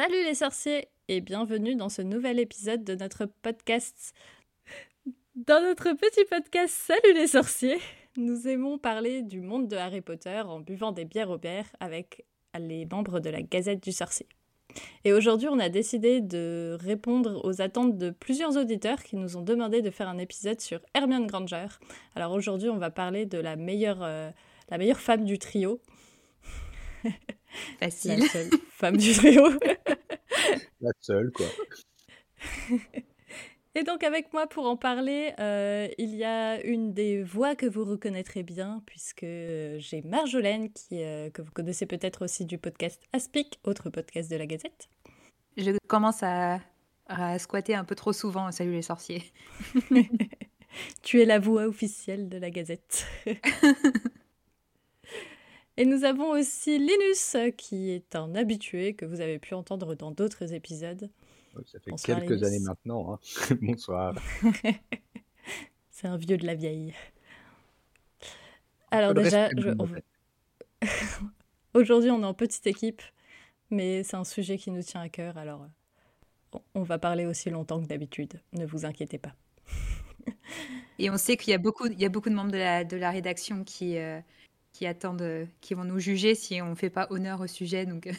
Salut les sorciers et bienvenue dans ce nouvel épisode de notre podcast. Dans notre petit podcast Salut les sorciers, nous aimons parler du monde de Harry Potter en buvant des bières au bières avec les membres de la Gazette du Sorcier. Et aujourd'hui, on a décidé de répondre aux attentes de plusieurs auditeurs qui nous ont demandé de faire un épisode sur Hermione Granger. Alors aujourd'hui, on va parler de la meilleure, euh, la meilleure femme du trio. Facile. La seule femme du trio. La seule, quoi. Et donc avec moi pour en parler, euh, il y a une des voix que vous reconnaîtrez bien, puisque euh, j'ai Marjolaine, qui, euh, que vous connaissez peut-être aussi du podcast Aspic, autre podcast de la Gazette. Je commence à, à squatter un peu trop souvent. Salut les sorciers. tu es la voix officielle de la Gazette. Et nous avons aussi Linus, qui est un habitué que vous avez pu entendre dans d'autres épisodes. Ça fait Bonsoir, quelques Linus. années maintenant. hein. Bonsoir. C'est un vieux de la vieille. Alors déjà, en fait. aujourd'hui on est en petite équipe, mais c'est un sujet qui nous tient à cœur, alors on- va parler aussi longtemps que d'habitude, ne vous inquiétez pas. Et on sait qu'il y a beaucoup, il y a beaucoup de membres de la, de la rédaction qui, euh, qui attendent, euh, qui vont nous juger si on ne fait pas honneur au sujet. Donc, euh,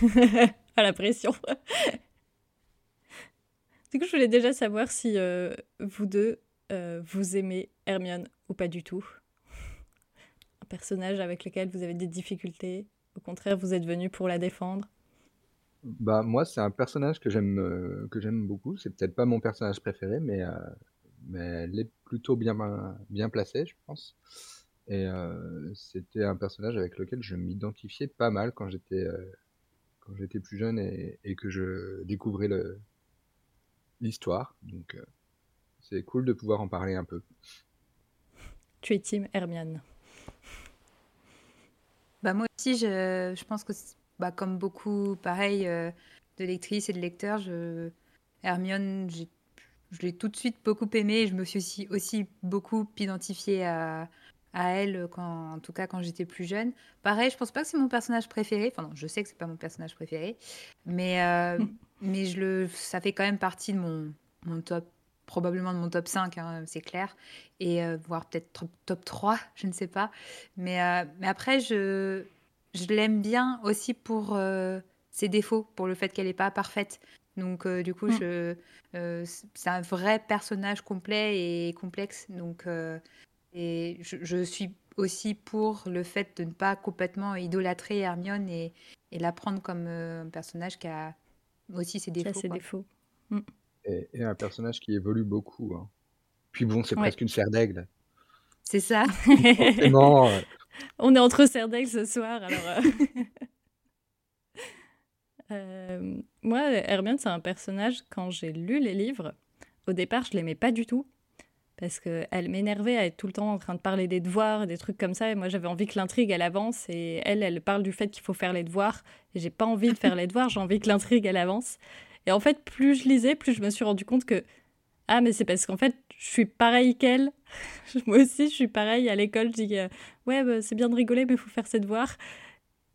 à la pression. du coup, je voulais déjà savoir si euh, vous deux, euh, vous aimez Hermione ou pas du tout. Un personnage avec lequel vous avez des difficultés. Au contraire, vous êtes venu pour la défendre. Bah, moi, c'est un personnage que j'aime euh, que j'aime beaucoup. C'est peut-être pas mon personnage préféré, mais, euh, mais elle est plutôt bien, bien placée, je pense. Et euh, c'était un personnage avec lequel je m'identifiais pas mal quand j'étais euh, quand j'étais plus jeune et, et que je découvrais le l'histoire. Donc, euh, c'est cool de pouvoir en parler un peu. Tu es team Hermione. bah, moi aussi, je, je pense que, bah, comme beaucoup, pareil, euh, de lectrices et de lecteurs, je, Hermione, je l'ai tout de suite beaucoup aimée. et Je me suis aussi, aussi beaucoup identifiée à, à elle, quand, en tout cas quand j'étais plus jeune. Pareil, je pense pas que c'est mon personnage préféré. Enfin, non, je sais que c'est pas mon personnage préféré, mais, euh, mais je le, ça fait quand même partie de mon, mon top, probablement de mon top 5, hein, c'est clair. Et euh, voire peut-être top, top 3, je ne sais pas. Mais, euh, mais après, je, je l'aime bien aussi pour euh, ses défauts, pour le fait qu'elle n'est pas parfaite. Donc, euh, du coup, Mm. je, euh, c'est un vrai personnage complet et complexe. Donc, euh, et je, je suis aussi pour le fait de ne pas complètement idolâtrer Hermione et, et la prendre comme euh, un personnage qui a aussi ses défauts. ses. Et, et un personnage qui évolue beaucoup. hein. Puis bon, c'est Ouais. presque une serre d'aigle. C'est ça. Forcément, euh, On est entre Serdaigle ce soir, alors. euh, euh, moi, Hermione, c'est un personnage, quand j'ai lu les livres, au départ, je l'aimais pas du tout. Parce qu'elle m'énervait à être tout le temps en train de parler des devoirs, des trucs comme ça. Et moi, j'avais envie que l'intrigue, elle avance. Et elle, elle parle du fait qu'il faut faire les devoirs. Et j'ai pas envie de faire les devoirs, j'ai envie que l'intrigue, elle avance. Et en fait, plus je lisais, plus je me suis rendu compte que. Ah, mais c'est parce qu'en fait, je suis pareil qu'elle. Moi aussi, je suis pareil à l'école. Je dis, euh, ouais, bah, c'est bien de rigoler, mais il faut faire ses devoirs.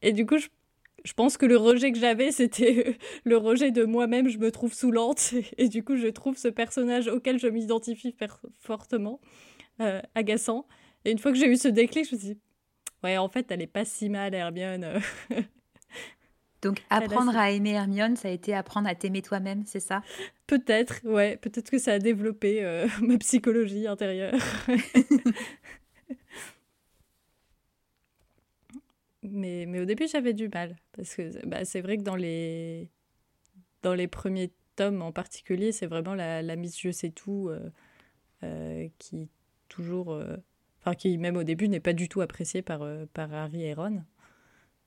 Et du coup, je, je pense que le rejet que j'avais, c'était le rejet de moi-même. Je me trouve saoulante. Et, du coup, je trouve ce personnage auquel je m'identifie fortement euh, agaçant. Et une fois que j'ai eu ce déclic, je me suis dit, ouais, en fait, elle est pas si mal, Hermione. Donc, apprendre à aimer Hermione, ça a été apprendre à t'aimer toi-même, c'est ça? Peut-être, ouais, peut-être que ça a développé euh, ma psychologie intérieure. Mais, mais au début, j'avais du mal. Parce que bah, c'est vrai que dans les, dans les premiers tomes en particulier, c'est vraiment la, la Miss Je sais tout euh, euh, qui toujours. euh, Enfin, qui même au début n'est pas du tout appréciée par, euh, par Harry et Ron.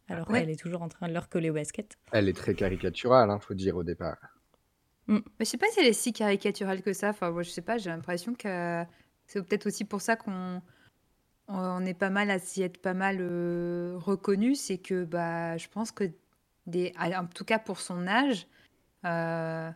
Alors Ouais. qu'elle est toujours en train de leur coller au basket. elle est très caricaturale, hein, faut dire au départ. Mais je sais pas si elle est si caricaturale que ça. Enfin, moi, je sais pas, j'ai l'impression que c'est peut-être aussi pour ça qu'on on est pas mal à s'y être pas mal euh, reconnu. C'est que bah, je pense que, des, en tout cas pour son âge, euh,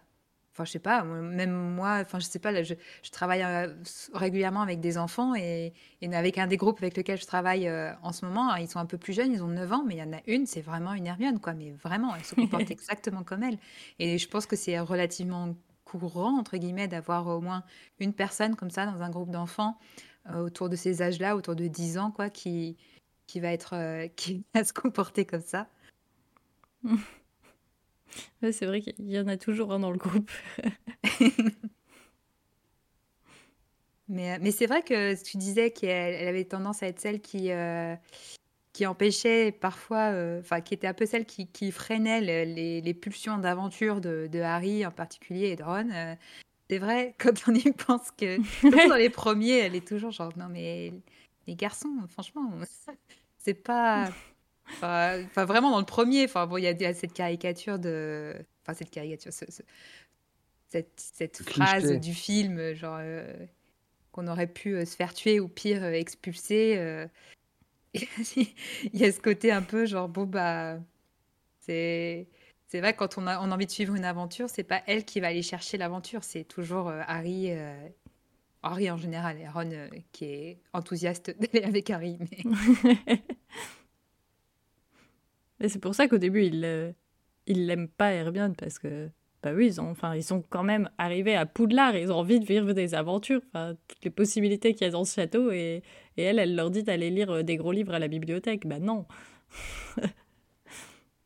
Enfin, je sais pas, même moi, enfin, je sais pas, là, je, je travaille euh, régulièrement avec des enfants et, et, avec un des groupes avec lesquels je travaille euh, en ce moment, ils sont un peu plus jeunes, ils ont 9 ans, mais il y en a une, c'est vraiment une Hermione, quoi, mais vraiment, elle se comporte exactement comme elle. Et je pense que c'est relativement courant, entre guillemets, d'avoir au moins une personne comme ça dans un groupe d'enfants autour de ces âges-là, autour de 10 ans, quoi, qui, qui va être, qui va se comporter comme ça. c'est vrai qu'il y en a toujours un dans le groupe. mais, euh, mais c'est vrai que tu disais qu'elle elle avait tendance à être celle qui, euh, qui empêchait parfois, euh, enfin, qui était un peu celle qui, qui freinait les, les pulsions d'aventure de, de, Harry en particulier et de Ron. C'est vrai, quand on y pense que dans les premiers, elle est toujours genre, non mais les garçons, franchement, c'est pas Enfin, vraiment dans le premier, enfin bon, il y, a cette caricature de, enfin cette caricature, cette, cette phrase du film, genre euh, qu'on aurait pu euh, se faire tuer ou pire euh, expulser. il y a ce côté un peu genre bon bah c'est c'est vrai quand on a, on a envie de suivre une aventure, c'est pas elle qui va aller chercher l'aventure, c'est toujours Harry. Harry en général, et Ron qui est enthousiaste d'aller avec Harry. Mais... Et c'est pour ça qu'au début, il euh, il l'aiment pas Hermione parce que bah oui, ils ont enfin ils sont quand même arrivés à Poudlard, ils ont envie de vivre des aventures, toutes les possibilités qu'il y a dans ce château et, et elle elle leur dit d'aller lire euh, des gros livres à la bibliothèque. Bah non.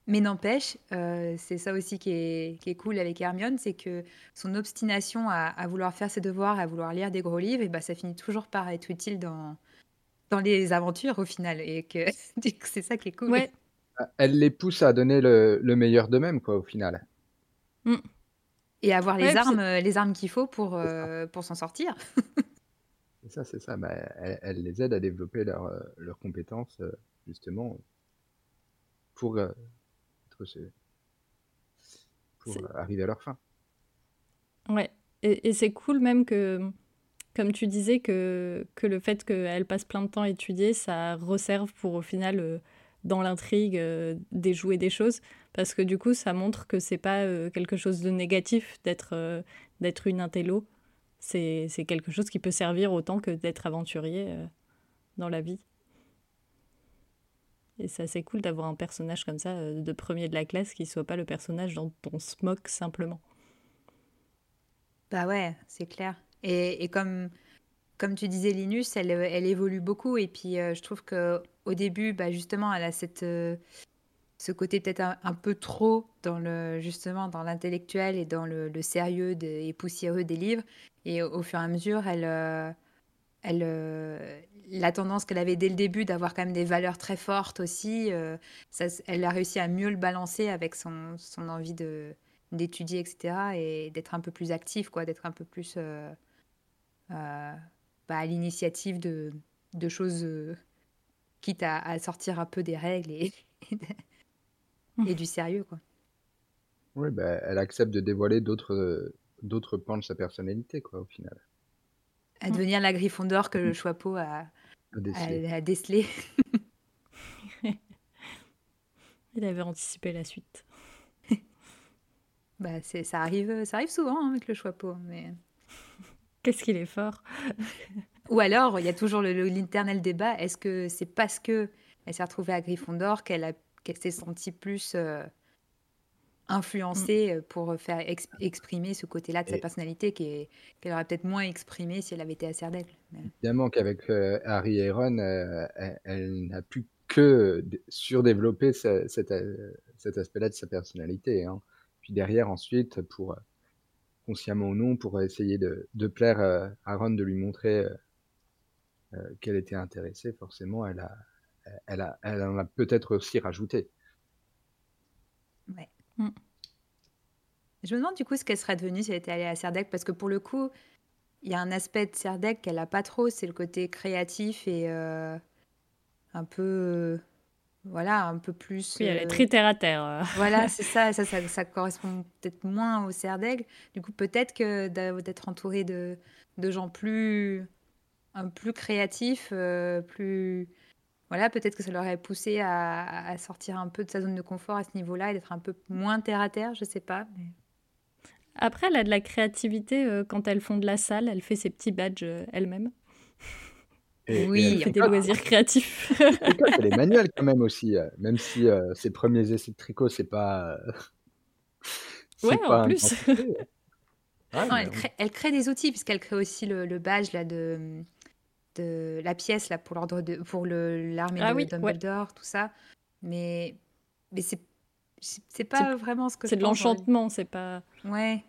Mais n'empêche, euh, c'est ça aussi qui est, qui est, cool avec Hermione, c'est que son obstination à, à, vouloir faire ses devoirs, à vouloir lire des gros livres, et bah, ça finit toujours par être utile dans, dans les aventures au final. Et que c'est ça qui est cool. Ouais, elle les pousse à donner le, le meilleur d'eux-mêmes, quoi, au final. Mm. Et avoir les, armes, les armes qu'il faut pour, euh, pour s'en sortir. c'est ça, c'est ça. Bah, elle, elle, les aide à développer leurs leur compétences, euh, justement, pour, euh, pour arriver à leur fin. Ouais, et, et c'est cool même que, comme tu disais, que, que le fait qu'elle passe plein de temps à étudier, ça resserve pour au final dans l'intrigue euh, déjouer des choses. Parce que du coup ça montre que c'est pas euh, quelque chose de négatif d'être euh, d'être une intello. C'est quelque chose qui peut servir autant que d'être aventurier dans la vie et c'est assez cool d'avoir un personnage comme ça de premier de la classe qui soit pas le personnage dont on se moque simplement bah ouais c'est clair et, et comme comme tu disais, Linus, elle, elle évolue beaucoup. Et puis, je trouve que au début, bah, justement, elle a cette, euh, ce côté peut-être un, peu trop dans le, justement dans l'intellectuel et dans le, sérieux et poussiéreux des livres. Et au, fur et à mesure, elle, euh, euh, la tendance qu'elle avait dès le début d'avoir quand même des valeurs très fortes aussi, ça, elle a réussi à mieux le balancer avec son, envie d'étudier, etc. Et d'être un peu plus active, quoi, d'être un peu plus bah, à l'initiative de, choses quitte à, sortir un peu des règles et, et, du sérieux. Quoi. Oui, bah, elle accepte de dévoiler d'autres, d'autres pans de sa personnalité, quoi, au final. À devenir la d'or que le mm. Choixpeau a, a décelé. Il avait anticipé la suite. bah, c'est, ça, arrive, ça arrive souvent hein, avec le Choixpeau. Mais... Qu'est-ce qu'il est fort ou alors, il y a toujours l'éternel débat est-ce que c'est parce que elle s'est retrouvée à Gryffondor qu'elle qu'elle s'est sentie plus euh, influencée mm. pour faire exprimer ce côté-là de sa personnalité qu'elle aurait peut-être moins exprimé si elle avait été à Serdaigle. Évidemment qu'avec euh, Harry et Ron, euh, elle, n'a pu que surdévelopper cet, cet aspect-là de sa personnalité. Hein. Puis derrière, ensuite, pour consciemment ou non, pour essayer de, de plaire à Ron, de lui montrer euh, qu'elle était intéressée, forcément, elle, a, elle, a, elle en a peut-être aussi rajouté. Ouais. Mm. Je me demande du coup ce qu'elle serait devenue si elle était allée à Serdec, parce que pour le coup, il y a un aspect de Serdec qu'elle n'a pas trop, c'est le côté créatif et euh, un peu. voilà, un peu plus. Oui, elle est très terre à terre. Voilà, c'est ça, ça, ça, ça, correspond peut-être moins au Serdaigle. Du coup, peut-être que d'être entourée de, de gens plus un plus créatif, euh, plus voilà, peut-être que ça l'aurait poussé à, à, sortir un peu de sa zone de confort à ce niveau-là et d'être un peu moins terre à terre, je sais pas. Après, elle a de la créativité euh, quand elles font de la salle. Elle fait ses petits badges euh, elle-même. oui, elle fait des loisirs créatifs. elle est manuelle quand même aussi, euh, même si ses premiers essais de tricot, c'est pas. ouais, en plus. elle, crée, des outils, puisqu'elle crée aussi le, badge là, de, de la pièce là, pour l'ordre de pour l'armée ah de Dumbledore, tout ça. Mais, mais c'est c'est pas vraiment ce que c'est de l'enchantement c'est pas ouais.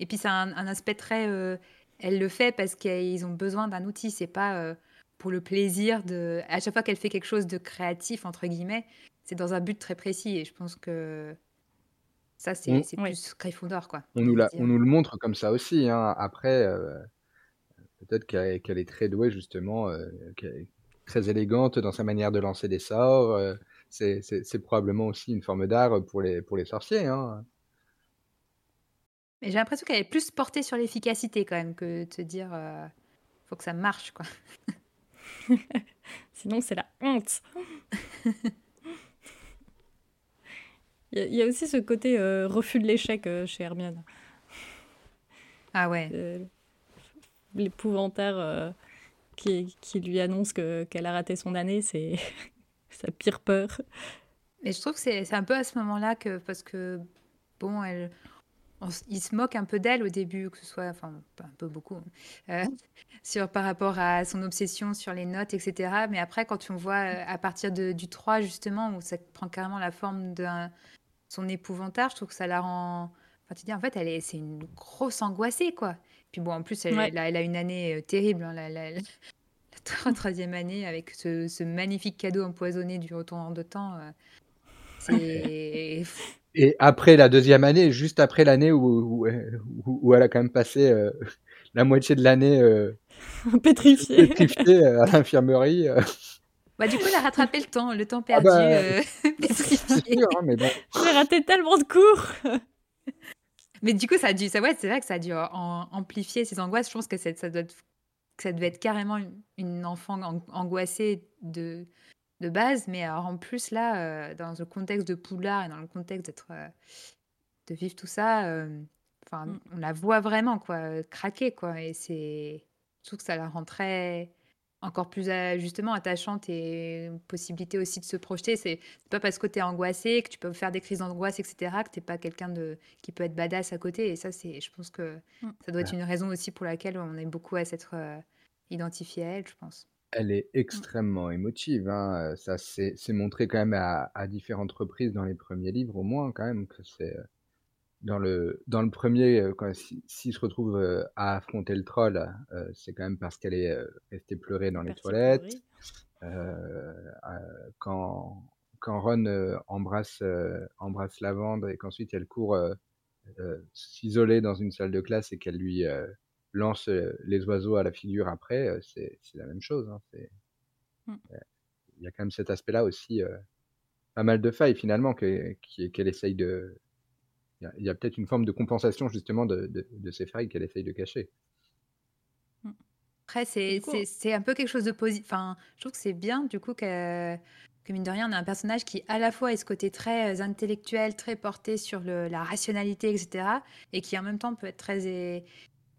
Et puis c'est un, aspect très euh, elle le fait parce qu'ils ont besoin d'un outil. C'est pas euh, pour le plaisir de à chaque fois qu'elle fait quelque chose de créatif entre guillemets c'est dans un but très précis. Et je pense que ça c'est mmh. plus Gryffondor quoi on nous, la, on nous le montre comme ça aussi hein. après euh, peut-être qu'elle est très douée justement très élégante dans sa manière de lancer des sorts c'est probablement aussi une forme d'art pour les, pour les sorciers. Hein. Mais j'ai l'impression qu'elle est plus portée sur l'efficacité quand même que de te dire euh, faut que ça marche quoi. Sinon c'est la honte. Il y, a aussi ce côté euh, refus de l'échec euh, chez Hermione. Ah ouais. L'épouvantaire qui, qui, lui annonce qu'elle a raté son année, c'est sa pire peur. Mais je trouve que c'est un peu à ce moment-là que, parce que, bon, elle, il se moque un peu d'elle au début, que ce soit, enfin, pas un peu beaucoup, euh, par rapport à son obsession sur les notes, etc. Mais après, quand on voit euh, à partir du 3, justement, où ça prend carrément la forme de son épouvantard, je trouve que ça la rend. Enfin, tu dis, en fait, elle est, c'est une grosse angoissée, quoi. Puis bon, en plus, elle, elle, a, une année euh, terrible. Hein, la, la troisième année avec ce, magnifique cadeau empoisonné du retour de temps. Euh, Et après la deuxième année, juste après l'année où, où, elle a quand même passé euh, la moitié de l'année euh, pétrifiée. à l'infirmerie. Bah, du coup, elle a rattrapé le temps, le temps ah perdu. Ah hein, mais bon. J'ai raté tellement de cours. Mais du coup, ça a dû, ça, ouais, c'est vrai que ça a dû amplifier ses angoisses. Je pense que ça doit être ça devait être carrément une, enfant angoissée de, de base, mais alors en plus là, euh, dans le contexte de Poudlard et dans le contexte d'être, euh, de vivre tout ça, euh, mm. on la voit vraiment quoi, craquer quoi, et c'est, je trouve que ça la rend très encore plus justement attachante et une possibilité aussi de se projeter. C'est pas parce que tu es angoissé, que tu peux faire des crises d'angoisse, etc., que tu pas quelqu'un de qui peut être badass à côté. Et ça, c'est, je pense que mm. ça doit être une raison aussi pour laquelle on est beaucoup à s'être euh, identifié à elle, je pense. Elle est extrêmement émotive. Hein. Ça s'est montré quand même à, à, différentes reprises dans les premiers livres, au moins, quand même, que c'est dans le, dans le premier, euh, quand s'il se retrouve euh, à affronter le troll, euh, c'est quand même parce qu'elle est restée pleurer dans les toilettes. quand, quand Ron embrasse, embrasse Lavande et qu'ensuite elle court s'isoler dans une salle de classe et qu'elle lui lance les oiseaux à la figure après, c'est la même chose. Hein, mmh. Il y a quand même cet aspect-là aussi, pas mal de failles finalement qu'elle essaye de, il y a, peut-être une forme de compensation justement de, de, ces failles qu'elle essaye de cacher. Mm. Après, c'est un peu quelque chose de positif. Enfin, je trouve que c'est bien du coup que, que, mine de rien, on a un personnage qui à la fois est ce côté très euh, intellectuel, très porté sur le, la rationalité, etc. Et qui en même temps peut être très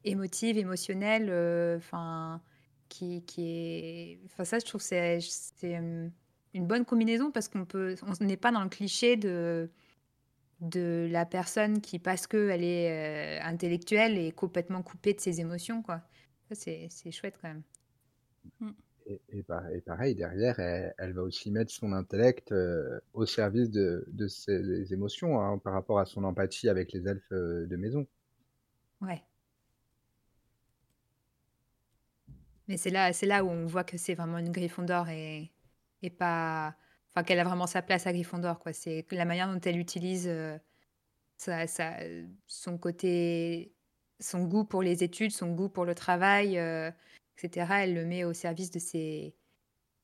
émotive, émotionnelle. Euh, enfin, qui, qui est. Enfin, ça, je trouve que c'est hum, une bonne combinaison parce qu'on peut, on n'est pas dans le cliché de de la personne qui, parce qu'elle est euh, intellectuelle, est complètement coupée de ses émotions. Quoi. Ça, c'est chouette quand même. Mm. Et, pareil, derrière, elle, va aussi mettre son intellect euh, au service de, ses émotions hein, par rapport à son empathie avec les elfes euh, de maison. Ouais. Mais c'est là, là où on voit que c'est vraiment une Gryffondor et, et pas enfin qu'elle a vraiment sa place à Gryffondor quoi. C'est la manière dont elle utilise euh, son côté son goût pour les études son goût pour le travail euh, etc elle le met au service de ses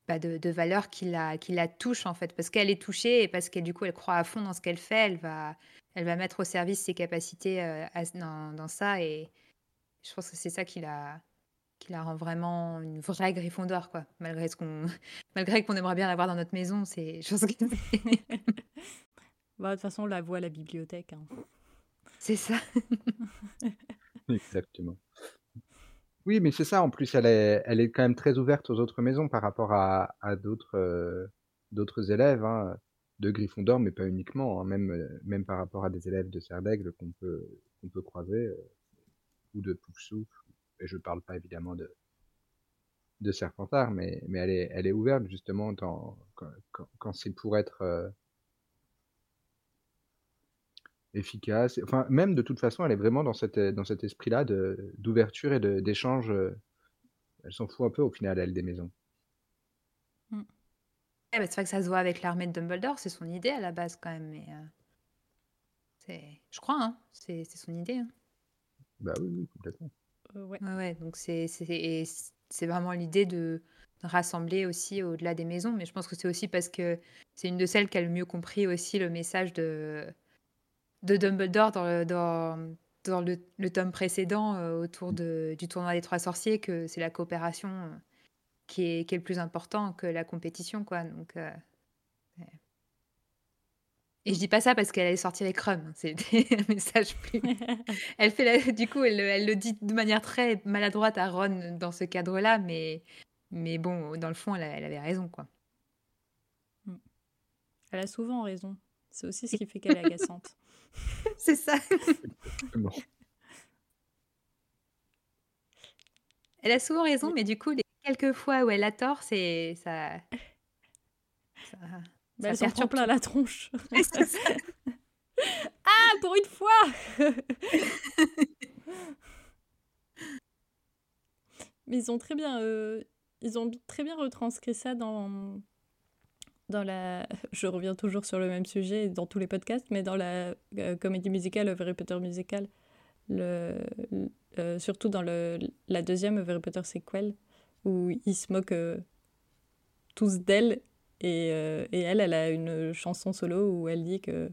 bah, de, valeurs qui la qui la touchent en fait. Parce qu'elle est touchée et parce qu'elle du coup elle croit à fond dans ce qu'elle fait elle va elle va mettre au service ses capacités euh, dans, dans, ça et je pense que c'est ça qui la qui la rend vraiment une vraie Gryffondor, quoi. Malgré ce qu'on, malgré qu'on aimerait bien l'avoir dans notre maison, c'est chose bah, de toute façon, on la voit à la bibliothèque. Hein. C'est ça. Exactement. Oui, mais c'est ça. En plus, elle est, elle est quand même très ouverte aux autres maisons par rapport à, à d'autres, euh, d'autres élèves hein, de Gryffondor, mais pas uniquement. hein, même, euh, même par rapport à des élèves de Serdaigle qu'on peut, qu'on peut croiser, euh, ou de Poufsouffle. Et je parle pas évidemment de, de Serpentard, mais, mais elle est, elle est ouverte justement dans, quand, quand, quand c'est pour être euh, efficace. Enfin, même de toute façon, elle est vraiment dans, cette, dans cet esprit-là d'ouverture et d'échange. euh, Elle s'en fout un peu au final, elle, des maisons. Eh ben, c'est vrai que ça se voit avec l'armée de Dumbledore, c'est son idée à la base quand même. Mais, euh. Je crois, hein, c'est, c'est son idée. hein. Bah oui, oui, complètement. Ouais. Ouais, ouais, donc c'est, vraiment l'idée de rassembler aussi au-delà des maisons. Mais je pense que c'est aussi parce que c'est une de celles qui a le mieux compris aussi le message de, de Dumbledore dans le, dans, dans le, tome précédent euh, autour de, du tournoi des trois sorciers, que c'est la coopération euh, qui est, qui est le plus important que la compétition, quoi. Donc, euh. Et je dis pas ça parce qu'elle est sortie avec Rum, hein, c'est un message plus. Elle fait la- du coup, elle, elle le dit de manière très maladroite à Ron dans ce cadre-là, mais, mais bon, dans le fond, elle, avait raison, quoi. Elle a souvent raison. C'est aussi ce qui fait qu'elle est agaçante. C'est ça. Elle a souvent raison, mais du coup, les quelques fois où elle a tort, c'est ça. ça... Bah, ça perturbe plein la tronche. Ah, pour une fois Mais ils ont très bien, euh, ils ont très bien retranscrit ça dans dans la. Je reviens toujours sur le même sujet dans tous les podcasts, mais dans la euh, comédie musicale, Harry Potter musical, le, euh, surtout dans le la deuxième Harry Potter sequel, où ils se moquent tous d'elle et, euh, et elle, elle a une chanson solo où elle dit que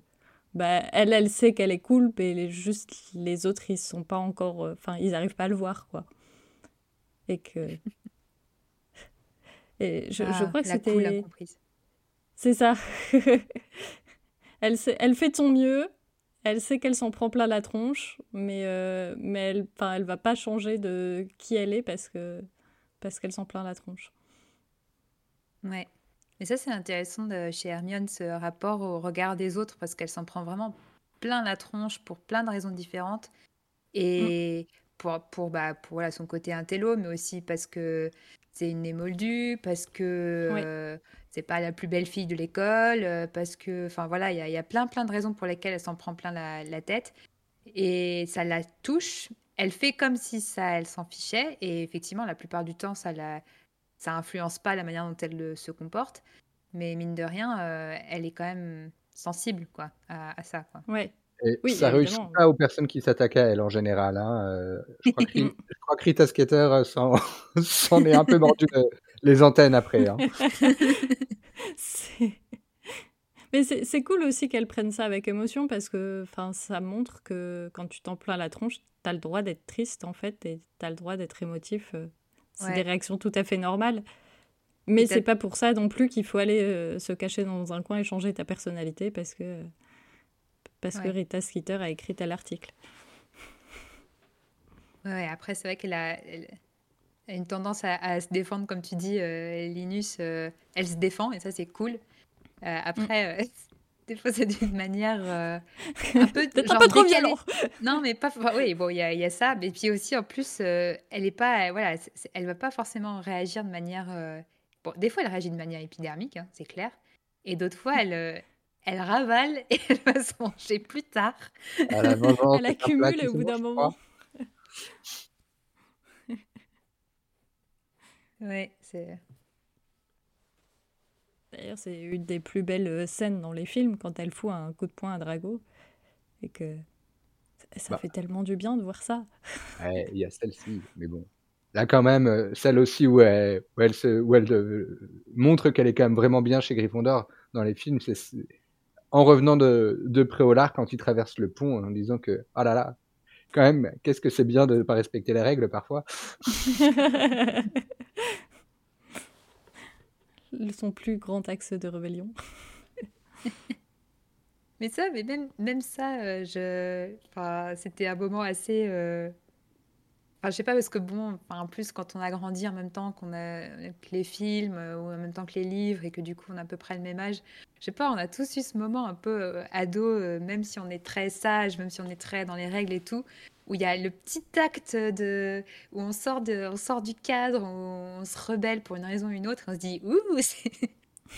bah elle, elle sait qu'elle est cool, mais les, juste les autres ils sont pas encore, euh, enfin ils arrivent pas à le voir quoi. Et que et je, je Ah, crois que cool c'était incomprise. c'est ça. elle, sait- elle fait de son mieux. Elle sait qu'elle s'en prend plein la tronche, mais, euh, mais elle, elle va pas changer de qui elle est parce que parce qu'elle s'en plaint la tronche. Ouais. Et ça, c'est intéressant de, chez Hermione, ce rapport au regard des autres, parce qu'elle s'en prend vraiment plein la tronche pour plein de raisons différentes. Et pour, pour, bah, pour voilà, son côté intello, mais aussi parce que c'est une émoldue, parce que Oui. euh, c'est pas la plus belle fille de l'école, euh, parce que, enfin voilà, il y a, il y a plein plein de raisons pour lesquelles elle s'en prend plein la, la tête. Et ça la touche. Elle fait comme si ça, elle s'en fichait. Et effectivement, la plupart du temps, ça la, ça influence pas la manière dont elle euh, se comporte. Mais mine de rien, euh, elle est quand même sensible quoi, à, à ça. Quoi. Ouais. Et Oui, ça réussit évidemment. pas aux personnes qui s'attaquent à elle en général. Hein. euh, je, crois que, je crois que Rita Skeeter euh, s'en s'en est un peu mordu le- les antennes après. hein. C'est- Mais c'est c'est cool aussi qu'elle prenne ça avec émotion parce que ça montre que quand tu t'en plains la tronche, t'as le droit d'être triste en fait et t'as le droit d'être émotif. C'est Ouais. des réactions tout à fait normales. Mais c'est pas pour ça non plus qu'il faut aller euh, se cacher dans un coin et changer ta personnalité parce que, parce que. Rita Skeeter a écrit tel article. Ouais, après, c'est vrai qu'elle a, une tendance à, à se défendre, comme tu dis, euh, Linus. euh, elle se défend et ça, c'est cool. Euh, après, euh, des fois, c'est d'une manière euh, un peu, Peut-être un genre peu trop violent. Non, mais pas. oui, bon, il y a, il y a ça. Mais puis aussi, en plus, euh, elle est pas. euh, voilà, c'est- elle va pas forcément réagir de manière. euh, Bon, des fois, elle réagit de manière épidermique, hein, c'est clair. Et d'autres fois, elle, euh, elle ravale et elle va se manger plus tard. À la vengeance, Elle plat accumule au bout d'un moment. Ouais, c'est. D'ailleurs, c'est une des plus belles euh, scènes dans les films quand elle fout un coup de poing à Drago. Et que ça- Bah. fait tellement du bien de voir ça. Ouais, il y a celle-ci, mais bon. Là, quand même, euh, celle aussi où elle, où elle, se, où elle euh, montre qu'elle est quand même vraiment bien chez Gryffondor dans les films, c'est en revenant de, de Préolard quand il traverse le pont en disant que, ah là là, quand même, qu'est-ce que c'est bien de ne pas respecter les règles parfois. Son plus grand axe de rébellion. mais ça, mais même, même ça, euh, je... enfin, c'était un moment assez. Enfin, je sais pas, parce que bon, enfin, en plus, quand on a grandi en même temps qu'on a que les films euh, ou en même temps que les livres et que du coup on a à peu près le même âge, je sais pas, on a tous eu ce moment un peu euh, ado, euh, même si on est très sage, même si on est très dans les règles et tout, où il y a le petit acte de, où on sort de, on sort du cadre, où on se rebelle pour une raison ou une autre, on se dit, ouh, c'est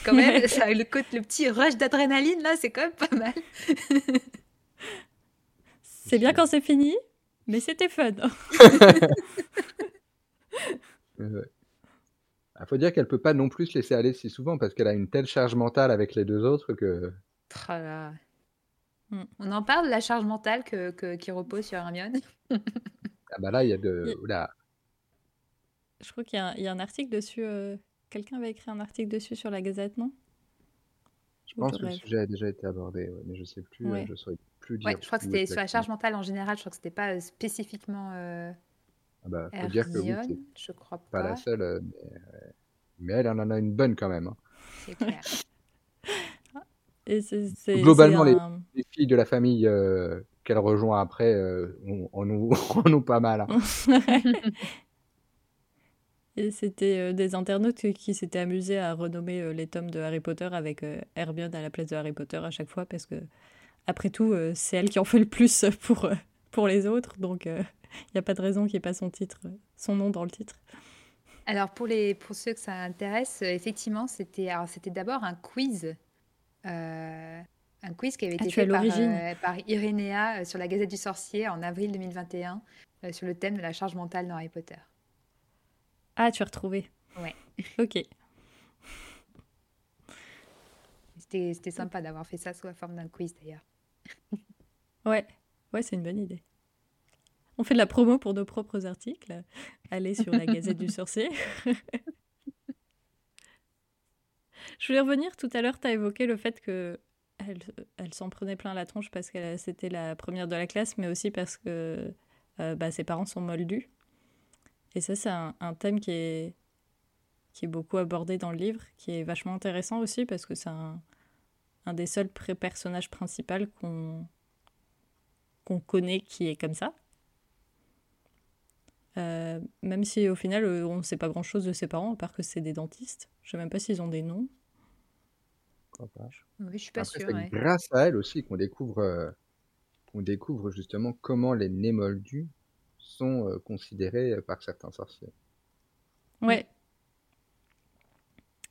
quand même, ça, le, côté- le petit rush d'adrénaline là, c'est quand même pas mal. C'est bien quand c'est fini, mais c'était fun. Euh, Il faut dire qu'elle peut pas non plus se laisser aller si souvent parce qu'elle a une telle charge mentale avec les deux autres que. Tra là. Mm. On en parle de la charge mentale que, que- qui repose sur Hermione? Ah bah là, il y a de. Il-. Je crois qu'il y, a un- il y a un article dessus. euh, Quelqu'un avait écrit un article dessus sur la Gazette, non? Je Ou pense que le sujet a déjà été abordé, ouais, mais je sais plus. euh, Ouais. je saurais plus dire. Ouais, je crois que c'était sur la charge mentale en général. Je crois que c'était pas euh, spécifiquement euh, Ah bah, faut dire que oui, c'est Hermione. Je crois pas pas. la seule, euh, mais, euh, mais elle, en a une bonne quand même. hein. C'est clair. Et c'est c'est- Globalement, les- un- Les filles de la famille euh, qu'elle rejoint après, euh, on, on nous, on nous pas mal. hein. Et c'était euh, des internautes qui, qui s'étaient amusés à renommer euh, les tomes de Harry Potter avec euh, Hermione à la place de Harry Potter à chaque fois parce que, après tout, euh, c'est elle qui en fait le plus pour, euh, pour les autres. Donc, il n'y a pas de raison qu'il n'y ait pas son, titre, euh, son nom dans le titre. Alors pour les pour ceux que ça intéresse, euh, effectivement, c'était d'abord un quiz. euh, un quiz qui avait Ah, été fait par, euh, par Irénéa euh, sur la Gazette du Sorcier en avril 2021 euh, sur le thème de la charge mentale dans Harry Potter. Ah, tu as retrouvé Ouais. Ok. C'était sympa d'avoir fait ça sous la forme d'un quiz d'ailleurs. Ouais, ouais, c'est une bonne idée. On fait de la promo pour nos propres articles. Allez sur la Gazette du Sorcier. Je voulais revenir tout à l'heure, tu as évoqué le fait que elle, elle s'en prenait plein la tronche parce que c'était la première de la classe, mais aussi parce que euh, bah, ses parents sont moldus. Et ça, c'est un, un thème qui est, qui est beaucoup abordé dans le livre, qui est vachement intéressant aussi parce que c'est un, un des seuls personnages principaux qu'on qu'on connaît qui est comme ça. Euh, même si au final euh, on ne sait pas grand chose de ses parents, à part que c'est des dentistes. Je sais même pas s'ils ont des noms. Pourquoi pas. Oui, je suis pas Après, sûre. c'est ouais. grâce à elle aussi qu'on découvre, euh, qu'on découvre justement comment les nés moldus sont euh, considérés par certains sorciers. Ouais.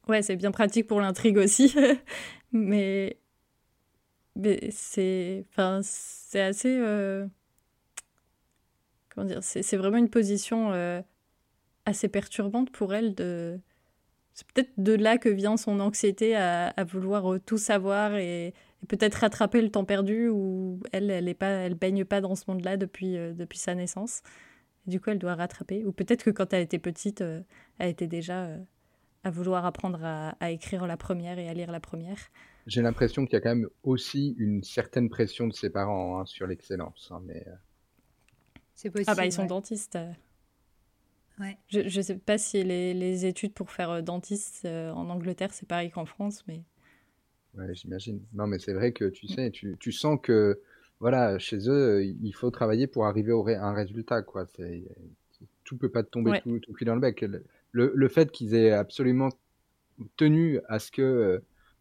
Ouais, c'est bien pratique pour l'intrigue aussi. mais c'est enfin, c'est assez. euh, Comment dire C'est vraiment une position euh, assez perturbante pour elle. De... C'est peut-être de là que vient son anxiété à, vouloir euh, tout savoir et, peut-être rattraper le temps perdu où elle, elle est pas, elle baigne pas dans ce monde-là depuis, depuis sa naissance. Du coup, elle doit rattraper. Ou peut-être que quand elle était petite, elle était déjà à vouloir apprendre à, à écrire la première et à lire la première. J'ai l'impression qu'il y a quand même aussi une certaine pression de ses parents hein, sur l'excellence. hein, mais euh, C'est possible. Ah bah ils sont ouais. dentistes. euh. Ouais. Je ne sais pas si les, les études pour faire euh, dentiste euh, en Angleterre, c'est pareil qu'en France, mais ouais, j'imagine. Non, mais c'est vrai que tu sais, tu, tu sens que voilà, chez eux, il faut travailler pour arriver au ré- à un résultat, quoi. C'est, tout peut pas te tomber Ouais. tout, tout dans le bec. Le, le, fait qu'ils aient absolument tenu à ce que, euh,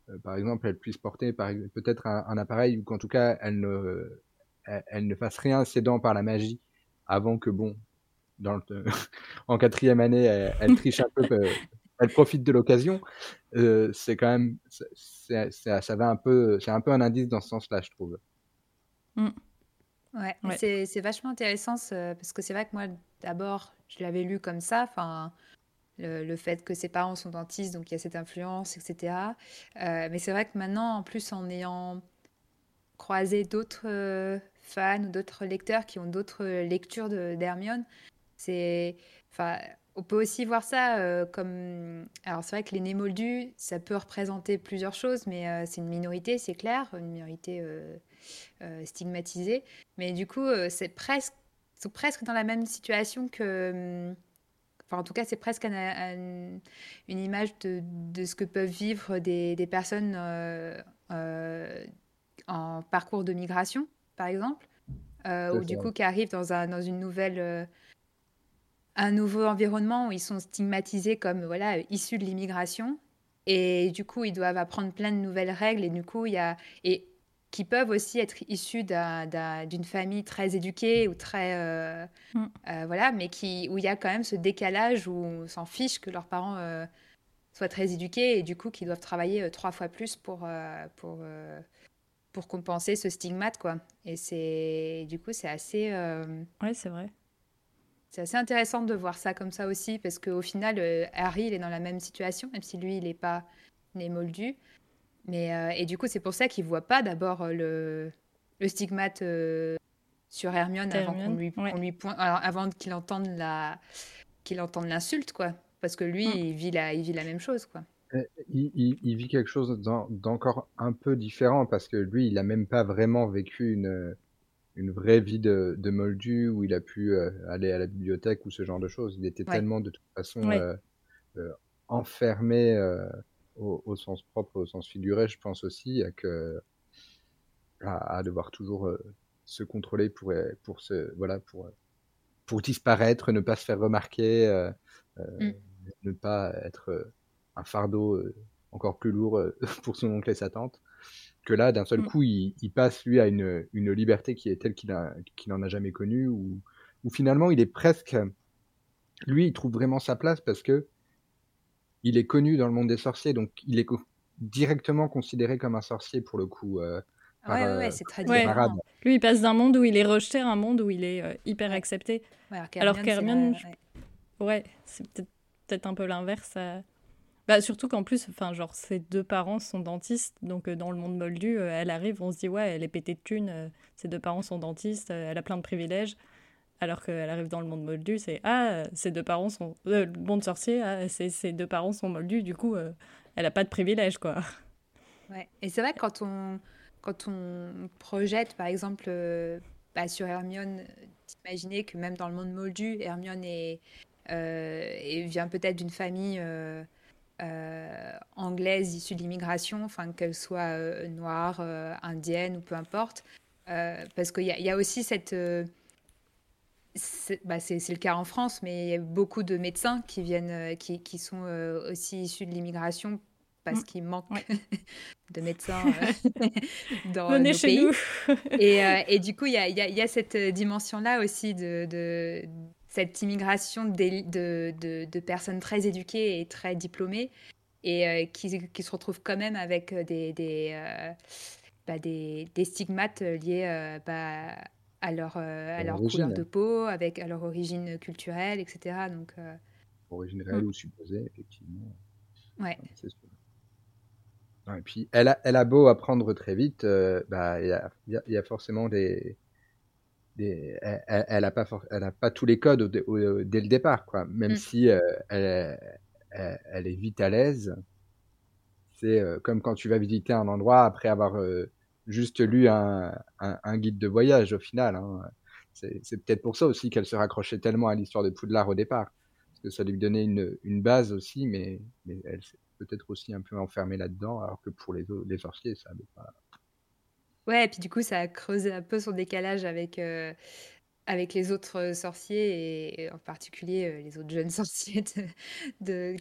euh, par exemple, elle puisse porter peut-être un, un appareil ou qu'en tout cas, elle ne, elle, elle ne fasse rien cédant par la magie avant que, bon, dans le, en quatrième année, elle, elle triche un peu, euh, elle profite de l'occasion. Euh, c'est quand même, c'est, c'est- c'est- ça va un peu, c'est un peu un indice dans ce sens-là, je trouve. Ouais, mais Ouais. c'est c'est vachement intéressant ce- parce que c'est vrai que moi, d'abord, je l'avais lu comme ça, enfin, le, fait que ses parents sont dentistes, donc il y a cette influence, etc. Euh, mais c'est vrai que maintenant, en plus, en ayant croisé d'autres euh, fans ou d'autres lecteurs qui ont d'autres lectures d'Hermione, c'est, enfin, on peut aussi voir ça euh, comme, alors c'est vrai que les nés moldus, ça peut représenter plusieurs choses, mais c'est une minorité, c'est clair, une minorité stigmatisée. Mais du coup, c'est presque, sont presque dans la même situation que. Enfin, en tout cas, c'est presque un- un- une image de, de ce que peuvent vivre des, des personnes euh, euh, en parcours de migration, par exemple, ou du coup qui arrivent dans, un, dans une nouvelle un nouveau environnement où ils sont stigmatisés comme voilà issus de l'immigration. Et du coup ils doivent apprendre plein de nouvelles règles. Et du coup il y a et qui peuvent aussi être issus d'une famille très éduquée ou très euh, mm. euh, voilà mais qui où il y a quand même ce décalage où on s'en fiche que leurs parents euh, soient très éduqués et du coup qui doivent travailler trois fois plus pour pour pour compenser ce stigmate quoi et c'est du coup c'est assez ouais c'est vrai c'est assez intéressant de voir ça comme ça aussi, parce qu'au final, Harry, il est dans la même situation, même si lui, il n'est pas né moldu. Mais, euh, et du coup, c'est pour ça qu'il ne voit pas d'abord euh, le, le, stigmate sur Hermione, avant qu'on lui, lui pointe, avant qu'il entende la qu'il entende l'insulte, quoi. Parce que lui, mm. il, vit la, il vit la même chose, quoi. Il, il, il vit quelque chose d'encore un peu différent, parce que lui, il n'a même pas vraiment vécu une une vraie vie de, de moldu où il a pu euh, aller à la bibliothèque ou ce genre de choses. Il était tellement de toute façon euh, euh, enfermé au, au, sens propre, au sens figuré, je pense aussi, à, que, à, devoir toujours se contrôler pour, pour, se, voilà, pour, pour disparaître, ne pas se faire remarquer, mm. ne pas être un fardeau encore plus lourd pour son oncle et sa tante que là, d'un seul mm. coup, il, passe lui à une, une, liberté qui est telle qu'il n'en a jamais connue, ou, finalement, il est presque, lui, il trouve vraiment sa place parce que il est connu dans le monde des sorciers, donc il est directement considéré comme un sorcier pour le coup. Euh, par, ouais, ouais, euh, c'est très différent. Lui, il passe d'un monde où il est rejeté à un monde où il est euh, hyper accepté. alors qu'Hermione, ouais, c'est peut-être un peu l'inverse. Bah, surtout qu'en plus, enfin, genre, ses deux parents sont dentistes, donc euh, dans le monde moldu, euh, elle arrive, on se dit, ouais, elle est pétée de thunes, euh, ses deux parents sont dentistes, elle a plein de privilèges. Alors qu'elle arrive dans le monde moldu, c'est, ah, ses deux parents sont. le monde sorcier, ah, ses deux parents sont moldus, du coup, elle a pas de privilèges, quoi. Ouais, et c'est vrai que quand on, quand on projette, par exemple, bah, sur Hermione, d'imaginer que même dans le monde moldu, Hermione est, vient peut-être d'une famille euh, anglaise issue de l'immigration, enfin qu'elle soit euh, noire, euh, indienne ou peu importe, parce qu'il y, a aussi cette bah, c'est le cas en France, mais il y a beaucoup de médecins qui viennent, qui, qui sont aussi issus de l'immigration parce mm. qu'il manque de médecins dans Venez nos chez pays. Nous. et, et, du coup, il y a, y a, cette dimension-là aussi de, de, cette immigration de, de, personnes très éduquées et très diplômées et euh, qui, qui, se retrouvent quand même avec euh, des, des, euh, bah, des, des, stigmates liés bah, à leur, à leur couleur de peau, avec, à leur origine culturelle, etc. Donc, origine réelle mm. ou supposée, effectivement. Ouais. et puis, elle a, elle a beau apprendre très vite, bah, il y, a, y, a, forcément des, elle n'a pas, elle a pas tous les codes dès le départ, quoi. Même mm. si euh, elle, elle, est vite à l'aise. C'est euh, comme quand tu vas visiter un endroit après avoir euh, juste lu un, guide de voyage au final. Hein. C'est peut-être pour ça aussi qu'elle se raccrochait tellement à l'histoire de Poudlard au départ. Parce que ça lui donnait une, base aussi, mais, mais elle s'est peut-être aussi un peu enfermée là-dedans, alors que pour les, les sorciers, ça n'avait pas, Ouais, et puis du coup, ça a creusé un peu son décalage avec, euh, avec les autres sorciers et en particulier euh, les autres jeunes sorciers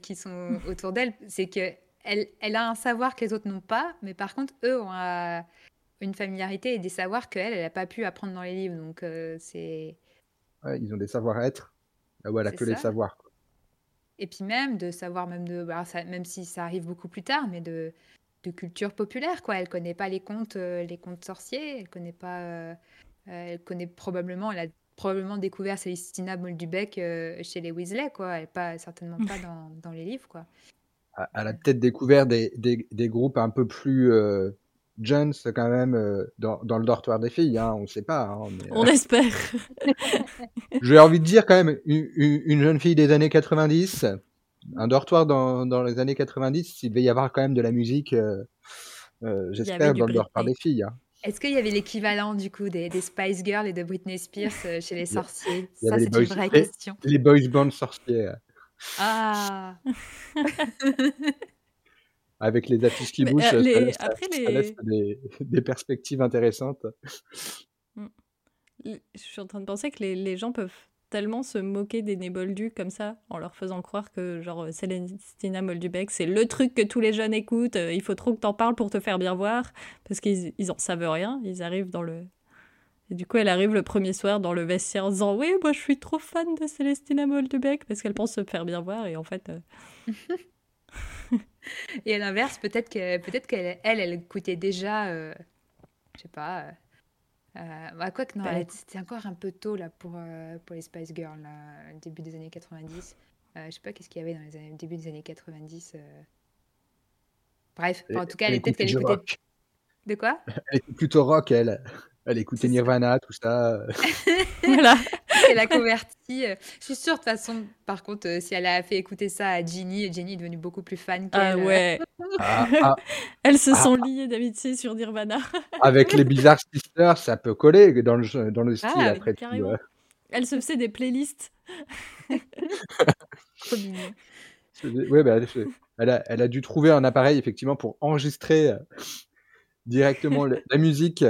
qui sont autour d'elle. C'est que elle, elle a un savoir que les autres n'ont pas, mais par contre, eux ont une familiarité et des savoirs qu'elle, elle n'a pas pu apprendre dans les livres. Donc, euh, c'est. Ouais, ils ont des savoir-être là où elle a que les savoirs. Et puis même de savoir, même, de, bah, ça, même si ça arrive beaucoup plus tard, mais de, de culture populaire, quoi. Elle connaît pas les contes, euh, les contes sorciers. Elle connaît pas. Euh, euh, elle connaît probablement. Elle a probablement découvert Célestina Moldubec chez les Weasley, quoi. Elle pas certainement pas dans, dans, les livres, quoi. Elle a peut-être découvert des, des, des, groupes un peu plus jeunes quand même dans, dans, le dortoir des filles, hein, on ne sait pas. Hein, on espère. J'ai envie de dire quand même une, une, jeune fille des années 90 un dortoir dans, dans, les années 90, il devait y avoir quand même de la musique, euh, euh, j'espère, dans le dortoir des filles. Hein. Est-ce qu'il y avait l'équivalent du coup des, des, Spice Girls et de Britney Spears euh, chez les sorciers? Ça, c'est une vraie question. Les boys band sorciers. Ah avec les affiches qui bougent, euh, ça les- laisse, ça- après, ça les- laisse des, des perspectives intéressantes. Je suis en train de penser que les, les gens peuvent tellement se moquer des Néboldus comme ça, en leur faisant croire que genre Célestina Moldubec, c'est le truc que tous les jeunes écoutent, euh, il faut trop que t'en parles pour te faire bien voir, parce qu'ils ils en savent rien, ils arrivent dans le... Et du coup, elle arrive le premier soir dans le vestiaire en disant « Oui, moi je suis trop fan de Célestina Moldubec », parce qu'elle pense se faire bien voir, et en fait... euh, Et à l'inverse, peut-être que peut-être qu'elle elle, elle écoutait déjà, euh, je sais pas. Euh, euh, bah, quoi que non, Bah, c'était encore un peu tôt là pour euh, pour les Spice Girls, là, début des années 90. Euh, je sais pas qu'est-ce qu'il y avait dans les années, début des années 90. euh. Bref, enfin, en tout cas, elle, qu'elle du écoutait. rock. De quoi? Elle était plutôt rock, elle. Elle écoutait. Nirvana, tout ça. voilà. Elle a converti. euh, Je suis sûre de toute façon. Par contre, euh, si elle a fait écouter ça à Ginny, Ginny est devenue beaucoup plus fan qu'elle. Ah euh. ouais, Ah, ah, elles se Ah. sont liées d'amitié sur Nirvana. avec les Bizarre Sisters, ça peut coller dans le, dans le style Ah, après tout. carrément. euh. Elles se faisaient des playlists. Trop mignon. Ouais, bah, elle, elle a, elle a dû trouver un appareil effectivement pour enregistrer directement la musique.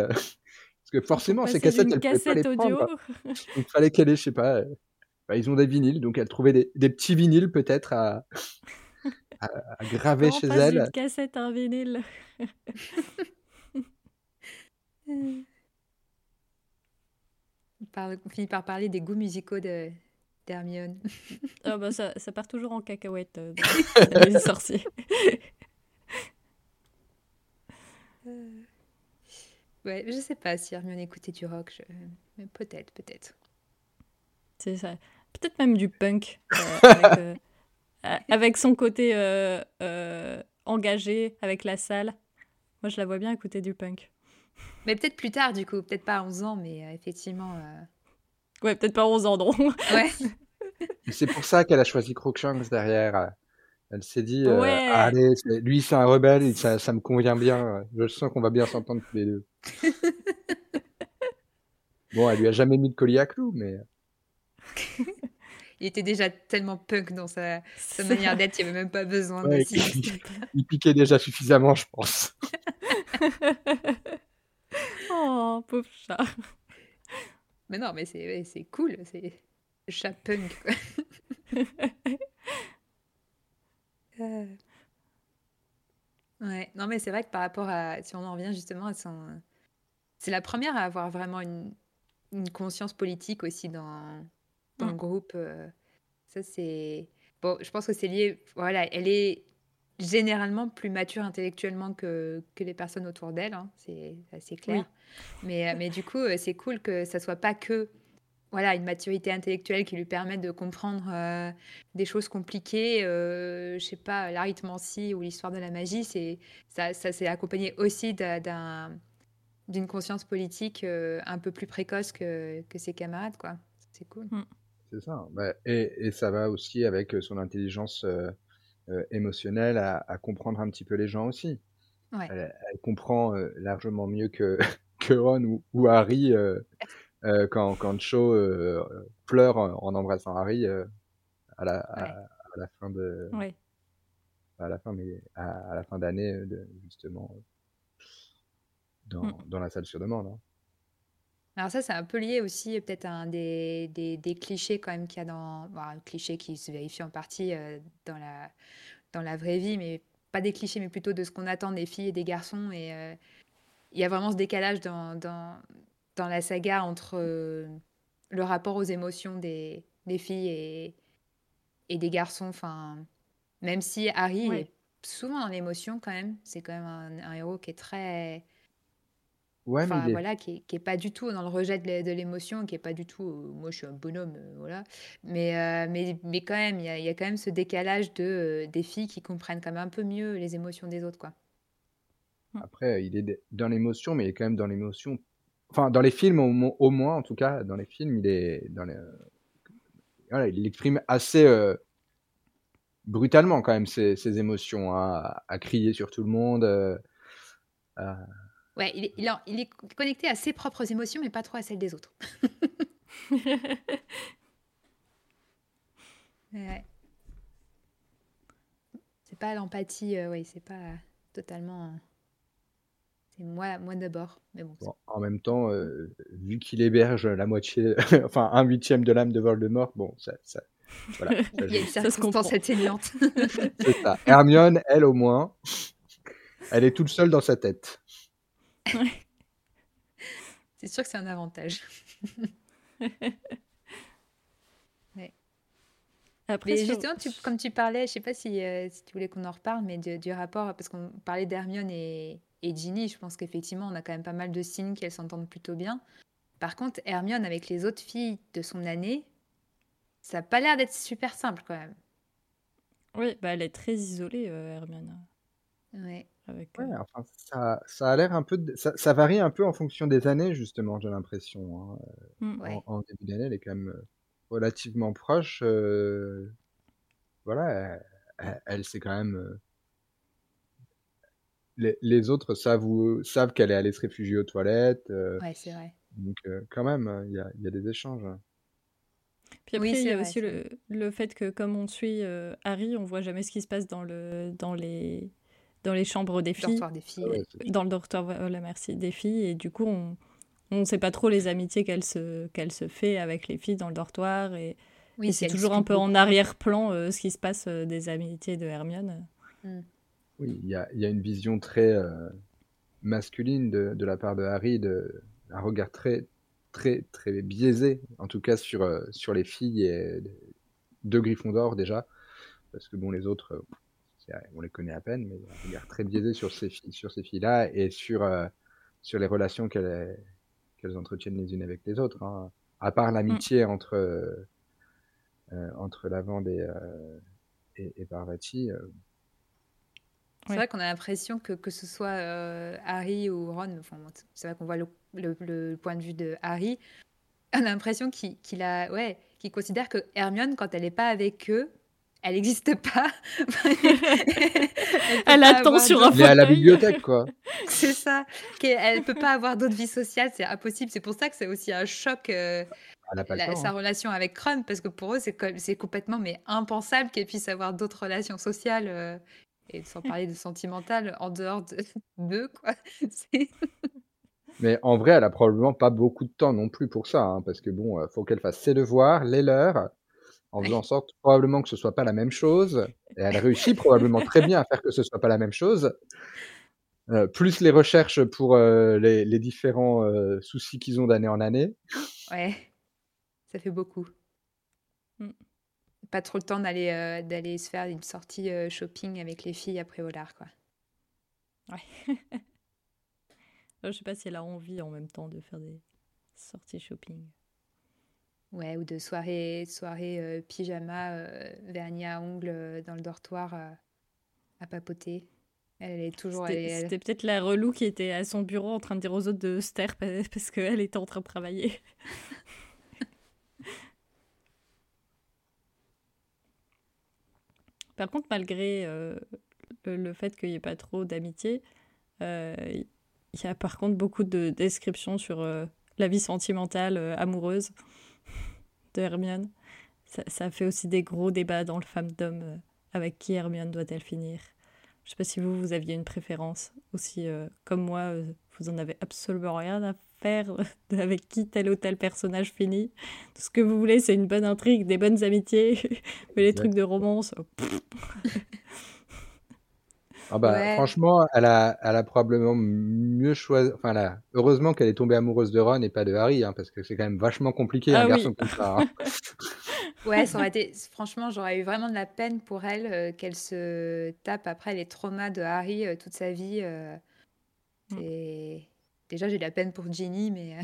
Euh, que forcément, ces cassettes, d'une elle pouvait pas les cassette audio. prendre. Donc, il fallait qu'elle ait, je sais pas, euh, bah, ils ont des vinyles, donc elle trouvait des, des petits vinyles peut-être à, à, à graver chez elle. d'une cassette un vinyle? On, parle- on finit par parler des goûts musicaux de d'Hermione. Ah bah ça, ça part toujours en cacahuète euh, dans les sorciers. Ouais, je sais pas si Hermione écoutait du rock. je- mais Peut-être, peut-être. C'est ça. Peut-être même du punk. euh, avec, euh, avec son côté euh, euh, engagé, avec la salle. Moi, je la vois bien écouter du punk. Mais peut-être plus tard, du coup. Peut-être pas à 11 ans, mais euh, effectivement. euh, Ouais, peut-être pas 11 ans, non. Ouais. C'est pour ça qu'elle a choisi Crookshanks derrière. Elle s'est dit, euh, Ouais. Ah, allez, c'est- lui c'est un rebelle, et ça, ça me convient bien. Je sens qu'on va bien s'entendre tous les deux. Bon, elle lui a jamais mis de collier à clous, mais Il était déjà tellement punk dans sa, sa manière d'être, il n'y avait même pas besoin Ouais, de s'y- il piquait déjà suffisamment, je pense. oh, pauvre chat. Mais non, mais c'est ouais, c'est cool. C'est chat punk, quoi. Euh. Ouais, non, mais c'est vrai que par rapport à. Si on en revient justement à son. C'est la première à avoir vraiment une, une conscience politique aussi dans, dans le Mm. groupe. euh. Ça, c'est. Bon, je pense que c'est lié. Voilà, elle est généralement plus mature intellectuellement que, que les personnes autour d'elle, hein, c'est assez clair. Mais, euh, mais du coup, euh, c'est cool que ça soit pas que voilà, une maturité intellectuelle qui lui permet de comprendre euh, des choses compliquées, euh, je sais pas, l'arithmancie ou l'histoire de la magie, c'est ça, ça s'est accompagné aussi d'un- d'une conscience politique euh, un peu plus précoce que, que ses camarades, quoi. C'est cool. C'est ça. Bah, et, et ça va aussi avec son intelligence euh, euh, émotionnelle à, à comprendre un petit peu les gens aussi. Ouais. Elle, elle comprend euh, largement mieux que, que Ron ou, ou Harry euh, euh, quand, quand Cho euh, pleure en embrassant Harry euh, à, la, à, Ouais. à la fin de Ouais. à la fin mais à, à la fin d'année euh, de- justement dans, Mm. dans la salle sur demande. hein. Alors ça, c'est un peu lié aussi peut-être à un des, des, des clichés quand même qu'il y a dans... Bon, un cliché qui se vérifie en partie euh, dans, la, dans la vraie vie, mais pas des clichés, mais plutôt de ce qu'on attend des filles et des garçons. Et euh, il y a vraiment ce décalage dans, dans, dans la saga entre euh, le rapport aux émotions des, des filles et, et des garçons. Enfin, même si Harry Ouais. est souvent dans l'émotion quand même, c'est quand même un, un héros qui est très Ouais, mais enfin il est- voilà qui est, qui est pas du tout dans le rejet de l'é- de l'émotion qui est pas du tout euh, moi je suis un bonhomme euh, voilà mais euh, mais mais quand même il y a, il y a quand même ce décalage de euh, des filles qui comprennent quand même un peu mieux les émotions des autres quoi Après, il est d- dans l'émotion, mais il est quand même dans l'émotion. Enfin, dans les films, au, mo- au moins, en tout cas, dans les films, il est dans les... voilà, il exprime assez euh, brutalement quand même ses, ses émotions, hein, à, à crier sur tout le monde. euh, à- ouais il est, il est- il est connecté à ses propres émotions mais pas trop à celles des autres Ouais. c'est pas l'empathie euh, oui c'est pas totalement. C'est moi, moi d'abord. Mais bon. en même temps, vu qu'il héberge la moitié, enfin un huitième de l'âme de Voldemort, bon, ça, ça voilà, Il y a une circonstance atténuante. C'est ça. Hermione, elle au moins, elle est toute seule dans sa tête. C'est sûr que c'est un avantage. Après, justement, comme tu parlais, je sais pas si, euh, si tu voulais qu'on en reparle, mais du rapport, parce qu'on parlait d'Hermione et, et Ginny, je pense qu'effectivement, on a quand même pas mal de signes qu'elles s'entendent plutôt bien. Par contre, Hermione, avec les autres filles de son année, ça n'a pas l'air d'être super simple quand même. Oui, bah elle est très isolée, euh, Hermione. Ouais. Avec, euh, enfin, ça, ça, a l'air un peu. Ça, ça, varie un peu en fonction des années, justement, j'ai l'impression. Hein. Mm. En, en, début d'année, elle est quand même relativement proche. Euh, voilà, elle, c'est quand même. Euh, les, les, autres savent, savent qu'elle est allée se réfugier aux toilettes. Euh, ouais, c'est vrai. Donc, quand même, il y a, y a, des échanges. Puis après, il y a aussi le, le, fait que, comme on suit Harry, on voit jamais ce qui se passe dans, le, dans, les, dans les chambres des filles. Des filles. Ah dans le dortoir, voilà, merci, des filles. Et du coup, on, on ne sait pas trop les amitiés qu'elle se, qu'elle se fait avec les filles dans le dortoir. Et, oui, c'est toujours un peu en arrière-plan euh, ce qui se passe euh, des amitiés de Hermione. Mm. Oui, il y a, y a, une vision très euh, masculine de, de, la part de Harry, de, un regard très, très, très biaisé, en tout cas sur, sur les filles et de Gryffondor déjà. Parce que bon, les autres, on les connaît à peine, mais un regard très biaisé sur ces, sur ces filles-là et sur, sur les relations qu'elle qu'elles entretiennent les unes avec les autres. Hein. À part l'amitié mm. entre, euh, euh, entre Lavande et, euh, et, et, Parvati. C'est vrai qu'on a l'impression que que ce soit Harry ou Ron, enfin, c'est vrai qu'on voit le, le, point de vue de Harry, on a l'impression qu'il a, ouais, qu'il considère que Hermione, quand elle n'est pas avec eux, elle n'existe pas. elle, attend sur un fauteuil. Elle est à la bibliothèque, quoi. c'est ça. Elle ne peut pas avoir d'autre vie sociale, c'est impossible. C'est pour ça que c'est aussi un choc. Euh, sa hein. relation avec Ron, parce que pour eux, c'est complètement mais impensable qu'elle puisse avoir d'autres relations sociales, euh, et sans parler de sentimentales, en dehors d'eux, quoi. Mais en vrai, elle a probablement pas beaucoup de temps non plus pour ça, hein, parce que bon, il euh, faut qu'elle fasse ses devoirs, les leurs, en faisant en sorte probablement que ce soit pas la même chose. Et elle réussit probablement très bien à faire que ce soit pas la même chose. Euh, plus les recherches pour euh, les, les, différents euh, soucis qu'ils ont d'année en année. Ouais, ça fait beaucoup. Mm. Pas trop le temps d'aller d'aller se faire une sortie shopping avec les filles après Olar, quoi. Ouais. Je sais pas si elle a envie en même temps de faire des sorties shopping. Ouais, ou de soirée, soirée euh, pyjama, euh, vernis à ongles euh, dans le dortoir à papoter. Elle est toujours. C'était peut-être la relou qui était à son bureau en train de dire aux autres de se taire parce qu'elle était en train de travailler. Par contre, malgré le fait qu'il n'y ait pas trop d'amitié, il y a par contre beaucoup de descriptions sur la vie sentimentale amoureuse de Hermione. Ça, fait aussi des gros débats dans le fandom euh, avec qui Hermione doit-elle finir. Je sais pas si vous, vous aviez une préférence aussi, euh, comme moi, euh, vous en avez absolument rien à faire avec qui tel ou tel personnage finit. Tout ce que vous voulez, c'est une bonne intrigue, des bonnes amitiés, mais les trucs de romance. Ah bah, Franchement, elle a, elle a probablement mieux choisi. Enfin, là, heureusement qu'elle est tombée amoureuse de Ron et pas de Harry, hein, parce que c'est quand même vachement compliqué ah un garçon comme ça. Hein. ouais, ça aurait été. Franchement, j'aurais eu vraiment de la peine pour elle euh, qu'elle se tape après les traumas de Harry euh, toute sa vie. Euh. Mm. Déjà, j'ai de la peine pour Ginny, mais.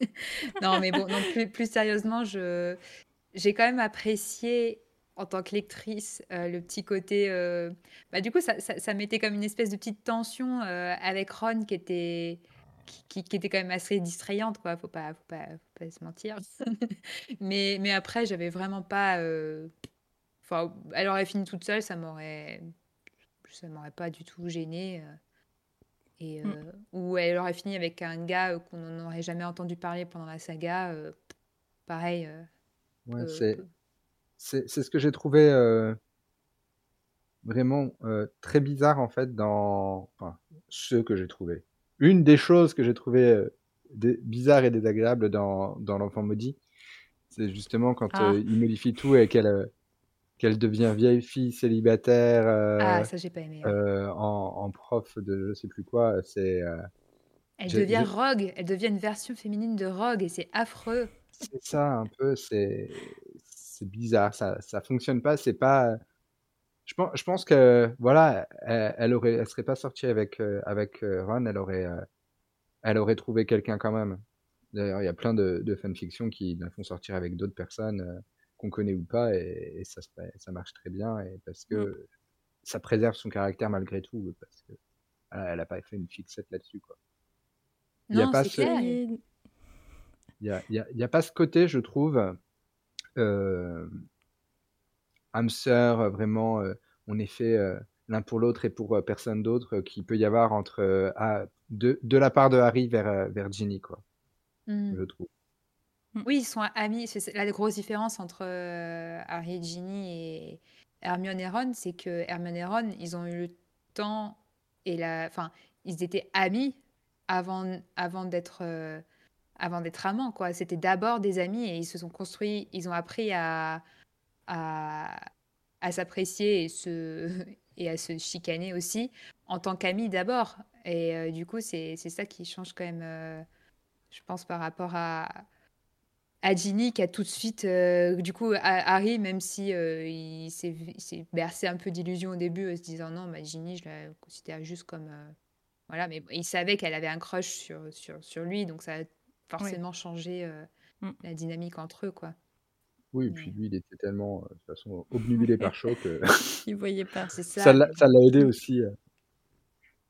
non, mais bon, non, plus, plus sérieusement, je j'ai quand même apprécié en tant que lectrice, euh, le petit côté. Euh, bah, du coup, ça, ça, mettait comme une espèce de petite tension euh, avec Ron qui était, qui, qui, était quand même assez distrayante, quoi. Faut pas, faut pas, faut pas se mentir. mais, mais après, j'avais vraiment pas. Enfin, elle aurait fini toute seule, ça m'aurait, ça m'aurait pas du tout gêné. Et, mm. Ou elle aurait fini avec un gars qu'on n'aurait jamais entendu parler pendant la saga. pareil. Ouais, c'est c'est ce que j'ai trouvé vraiment très bizarres en fait dans enfin, ceux que j'ai trouvés. Une des choses que j'ai trouvé bizarres et désagréables dans, dans l'enfant maudit, c'est justement quand Ah. il modifie tout et qu'elle qu'elle devient vieille fille célibataire Ah, ça, j'ai pas aimé. ouais. euh, en, en prof de je sais plus quoi. C'est euh, Elle devient Rogue, elle devient une version féminine de Rogue et c'est affreux. c'est ça un peu. C'est c'est bizarre. Ça ça fonctionne pas. C'est pas. Je pense, je pense que voilà, elle, elle aurait, elle serait pas sortie avec euh, avec euh, Ron. Elle aurait euh, elle aurait trouvé quelqu'un quand même. D'ailleurs, il y a plein de, de fanfictions qui la font sortir avec d'autres personnes euh, qu'on connaît ou pas, et, et ça, ça marche très bien, et parce que ça préserve son caractère malgré tout, parce que elle a pas fait une fixette là-dessus, quoi. Il y a pas ce- Il y a, il y a- il y a pas ce côté, je trouve, âme sœur, euh, vraiment, euh, on est fait euh, l'un pour l'autre et pour euh, personne d'autre, euh, qu'il peut y avoir entre euh, ah, de, de la part de Harry vers, euh, vers Ginny, quoi, Mm. je trouve. Oui, ils sont amis. C'est c'est la grosse différence entre euh, Harry et Ginny et Hermione et Ron, c'est que Hermione et Ron, ils ont eu le temps et la, enfin, ils étaient amis avant, avant d'être, euh, avant d'être amants, quoi. C'était d'abord des amis et ils se sont construits, ils ont appris à, à, à s'apprécier et se, et à se chicaner aussi en tant qu'amis d'abord. Et euh, du coup, c'est, ça qui change quand même, euh, je pense, par rapport à à Ginny qui a tout de suite, euh, du coup, Harry, même si il s'est bercé un peu d'illusions au début, en se disant non, bah, Ginny, je la considère juste comme. voilà, mais il savait qu'elle avait un crush sur, sur, sur lui, donc ça a forcément changé euh, Mm. la dynamique entre eux, quoi. Oui, et puis lui, il était tellement, euh, de toute façon, obnubilé par chaud que Il voyait pas. C'est ça. ça l'a aidé aussi. euh.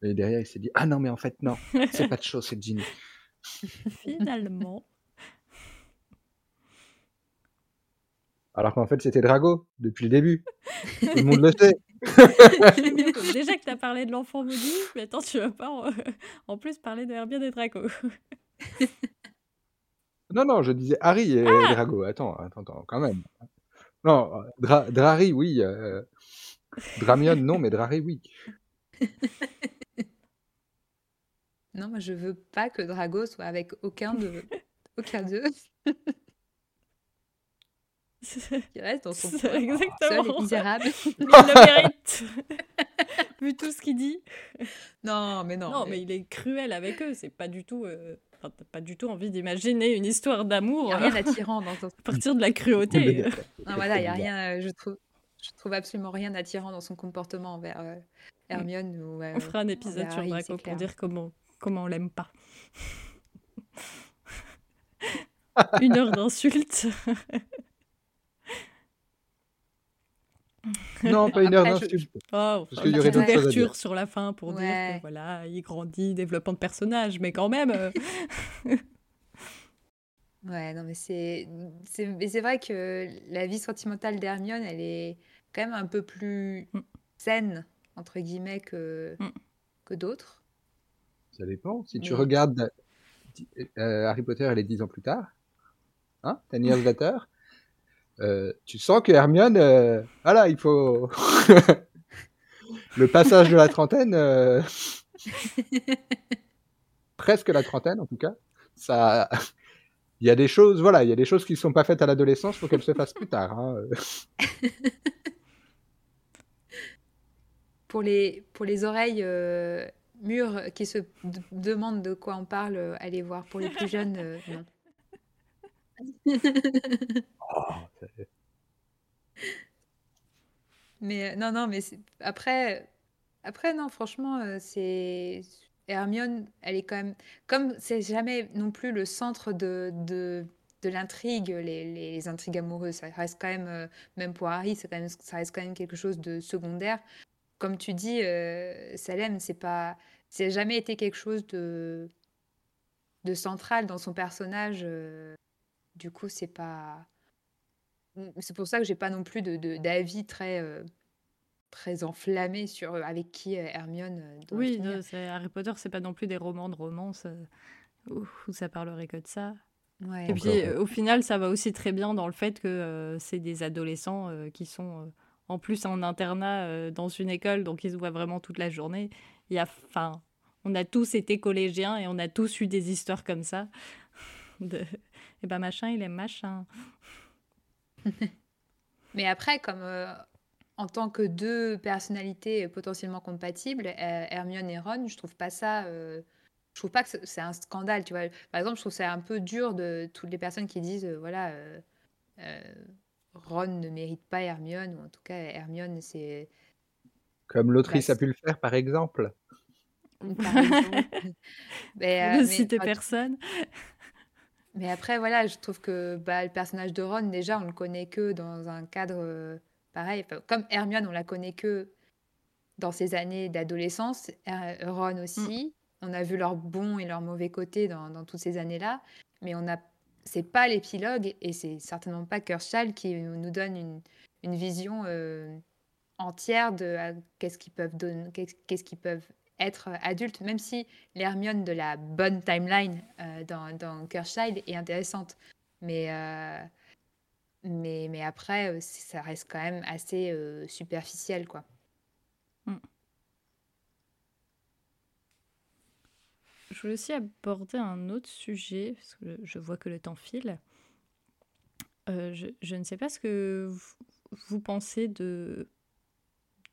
Et derrière, il s'est dit Ah non, mais en fait, non, c'est pas de chaud, c'est Ginny. Finalement. Alors qu'en fait, c'était Drago depuis le début. Tout le monde le sait. Déjà que tu as parlé de l'enfant maudit, mais attends, tu vas pas en, en plus parler de Hermione et Draco. Non, non, je disais Harry et Ah Drago. Attends, attends, attends, quand même. Non, Dra Drari, oui. euh, Dramione, non, mais Drari, oui. Non, moi, je veux pas que Drago soit avec aucun de aucun d'eux. qui reste dans son exactement seul et misérable. Il le mérite. Vu tout ce qu'il dit. Non, mais non. Non, mais il est cruel avec eux. C'est pas du tout. euh, enfin, t'as pas du tout envie d'imaginer une histoire Il d'amour n'y a rien d'attirant dans son... à partir de la cruauté. Non, voilà, il y a rien, euh, je trouve, je trouve absolument rien d'attirant dans son comportement envers euh, Hermione ou euh, On fera un épisode sur Harry, Draco pour dire comment, comment on l'aime pas. Une heure d'insultes. Non, pas une heure je- d'insulte. Oh, Parce qu'il y aurait d'autres choses à ouverture dire. sur la fin pour dire Ouais. que voilà, il grandit, développement de personnage, mais quand même. euh, Ouais, non, mais c'est, c'est, mais c'est vrai que la vie sentimentale d'Hermione, elle est quand même un peu plus Mm. saine, entre guillemets, que, Mm. que d'autres. Ça dépend. Si tu regardes euh, Harry Potter et les dix ans plus tard, hein, later, euh, tu sens que Hermione, euh, voilà, il faut le passage de la trentaine, euh, presque la trentaine en tout cas, ça, il y a des choses, voilà, il y a des choses qui sont pas faites à l'adolescence, faut qu'elles se fassent plus tard. Hein. Pour les, pour les oreilles mûres qui se demandent de quoi on parle, allez voir. Pour les plus jeunes, non. Oh, c'est- Mais euh, non, non, mais c'est- après, après, non, franchement, euh, c'est. Hermione, elle est quand même. Comme c'est jamais non plus le centre de, de, de l'intrigue, les, les intrigues amoureuses, ça reste quand même, euh, même pour Harry, c'est quand même, ça reste quand même quelque chose de secondaire. Comme tu dis, euh, Salem, c'est pas. C'est jamais été quelque chose de, de central dans son personnage. euh, du coup, c'est pas. C'est pour ça que j'ai pas non plus de, de- d'avis très, euh, très enflammé sur euh, avec qui euh, Hermione doit Oui, non, Harry Potter, c'est pas non plus des romans de romance euh, où, où ça parlerait que de ça. Ouais. Et puis, au final, ça va aussi très bien dans le fait que euh, c'est des adolescents euh, qui sont euh, en plus en internat dans une école, donc ils se voient vraiment toute la journée. Il y a, enfin, on a tous été collégiens et on a tous eu des histoires comme ça. De, eh ben machin, il aime machin. Mais après, comme en tant que deux personnalités potentiellement compatibles, Hermione et Ron, je trouve pas ça. je trouve pas que c'est un scandale, tu vois. Par exemple, je trouve c'est un peu dur de toutes les personnes qui disent, voilà, Ron ne mérite pas Hermione, ou en tout cas, Hermione, c'est. Comme l'autrice a pu le faire, par exemple. Par exemple. mais, ne citer personne. Mais après, voilà, je trouve que bah, le personnage de Ron, déjà, on le connaît que dans un cadre pareil, comme Hermione, on la connaît que dans ses années d'adolescence, Ron mm. aussi. On a vu leurs bons et leurs mauvais côtés dans, toutes ces années-là, mais on a c'est pas l'épilogue et c'est certainement pas Kershaw qui nous donne une, une vision euh, entière de qu'est-ce qu'ils peuvent donner, qu'est-ce qu'ils peuvent être adultes, même si l'Hermione de la bonne timeline euh, dans, dans est intéressante. Mais euh, mais, mais après, euh, ça reste quand même assez euh, superficiel, quoi. Mm. Je voulais aussi aborder un autre sujet, parce que je vois que le temps file. Euh, je, je, ne sais pas ce que vous, pensez de,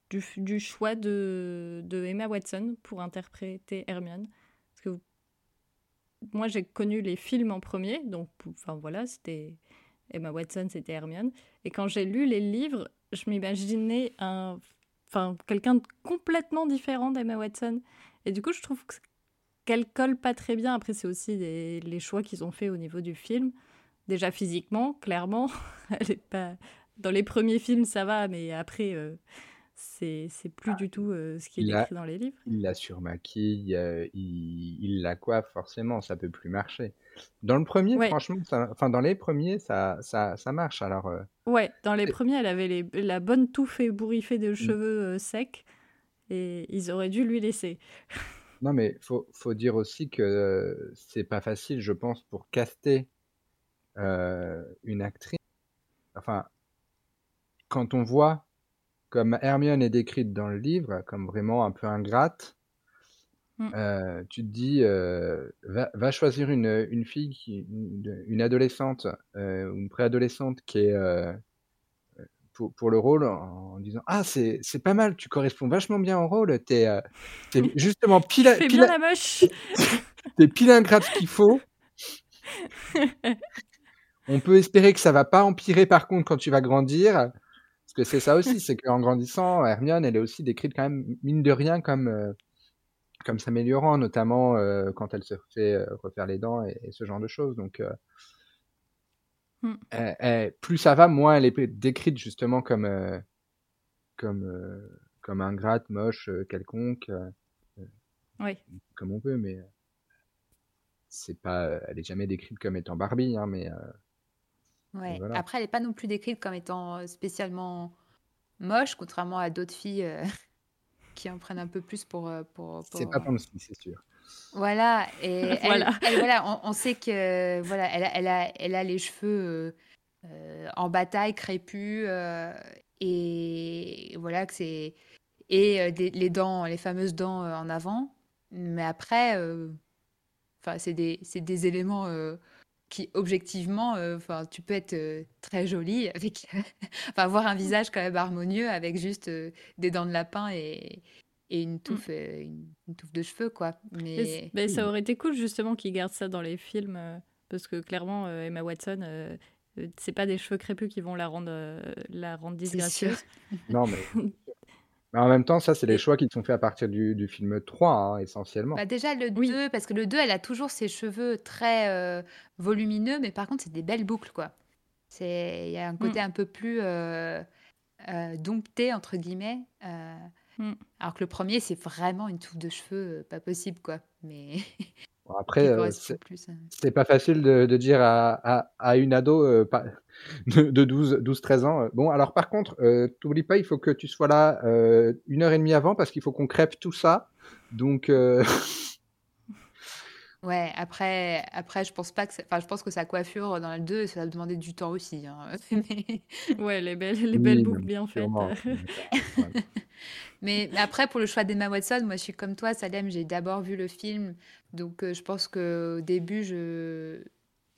du, choix de, de, Emma Watson pour interpréter Hermione. Parce que moi, j'ai connu les films en premier, donc enfin voilà, c'était Emma Watson, c'était Hermione. Et quand j'ai lu les livres, je m'imaginais un, enfin, quelqu'un de complètement différent d'Emma Watson. Et du coup, je trouve qu'elle colle pas très bien. Après, c'est aussi les choix qu'ils ont fait au niveau du film. Déjà physiquement, clairement, elle est pas. Dans les premiers films, ça va, mais après, euh, c'est plus du tout euh, ce qui est écrit dans les livres. Il la surmaquille, euh, il, il la coiffe, forcément, ça peut plus marcher. Dans le premier, franchement, enfin dans les premiers, ça, ça, ça marche. Alors, euh, Ouais, dans les premiers, elle avait les, la bonne touffe ébouriffée de mmh. cheveux secs et ils auraient dû lui laisser. Non, mais faut, faut dire aussi que c'est pas facile, je pense, pour caster une actrice. Enfin, quand on voit comme Hermione est décrite dans le livre, comme vraiment un peu ingrate, mmh. euh, tu te dis, euh, va, choisir une, une fille, qui, une, adolescente euh, une préadolescente qui est pour, pour, le rôle en, disant Ah, c'est pas mal, tu corresponds vachement bien au rôle, t'es es justement pile, pile, bien la moche. t'es pile ingrate qu'il faut. On peut espérer que ça va pas empirer par contre quand tu vas grandir que c'est ça aussi, c'est qu'en grandissant, Hermione, elle est aussi décrite quand même, mine de rien, comme, euh, comme s'améliorant, notamment euh, quand elle se fait euh, refaire les dents et, ce genre de choses. Donc, hmm. plus ça va, moins elle est décrite justement comme, comme, comme ingrate, moche, quelconque. oui. Comme on peut, mais c'est pas, elle est jamais décrite comme étant Barbie, hein, mais Ouais. Après, elle n'est pas non plus décrite comme étant spécialement moche, contrairement à d'autres filles qui en prennent un peu plus pour. pour, C'est pas style, c'est sûr. Voilà, et elle, voilà. voilà on, sait que voilà, elle, a, elle, a, elle a les cheveux en bataille, crépus, et voilà que c'est et les dents, les fameuses dents en avant. Mais après, enfin, c'est des, des éléments qui objectivement, euh, enfin, tu peux être euh, très jolie avec, enfin, avoir un visage quand même harmonieux avec juste euh, des dents de lapin et, et une mm. touffe, une, touffe de cheveux, quoi. Mais... mais ça aurait été cool justement qu'ils gardent ça dans les films, parce que clairement Emma Watson, c'est pas des cheveux crépus qui vont la rendre, la rendre disgracieuse. non Mais en même temps, ça, c'est les choix qui sont faits à partir du, du film 3, hein, essentiellement. Bah déjà, le 2, parce que le 2, elle a toujours ses cheveux très euh, volumineux, mais par contre, c'est des belles boucles, quoi. Il y a un mm. côté un peu plus euh, euh, dompté, entre guillemets. Mm. Alors que le premier, c'est vraiment une touffe de cheveux, pas possible, quoi. Mais après, euh, hein. c'est pas facile de, de dire à, à, une ado euh, de 12-13 ans. Euh, bon, alors par contre, euh, t'oublie pas, il faut que tu sois là une heure et demie avant parce qu'il faut qu'on crêpe tout ça. Donc. Ouais, après, après, je pense pas que, enfin, je pense que sa coiffure dans la 2, ça a demandé du temps aussi. hein. Mais, Ouais, les belles, les belles boucles bien faites. mais après, pour le choix d'Emma Watson, moi, je suis comme toi, Salem. J'ai d'abord vu le film, donc euh, je pense que au début, je,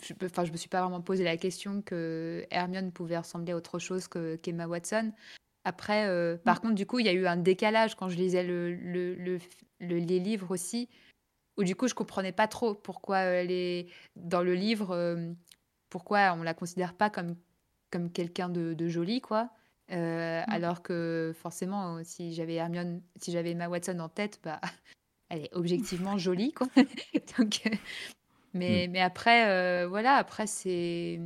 je, enfin, je me suis pas vraiment posé la question que Hermione pouvait ressembler à autre chose que qu'Emma Watson. Après, euh, par mm. contre, du coup, il y a eu un décalage quand je lisais le, le, le, les livres aussi où du coup je comprenais pas trop pourquoi elle est dans le livre, euh, pourquoi on la considère pas comme comme quelqu'un de, de, joli quoi. Euh, mm. Alors que forcément, si j'avais Hermione, si j'avais Emma Watson en tête, bah elle est objectivement jolie quoi. Donc, euh, mais, mm. mais après, voilà, après c'est.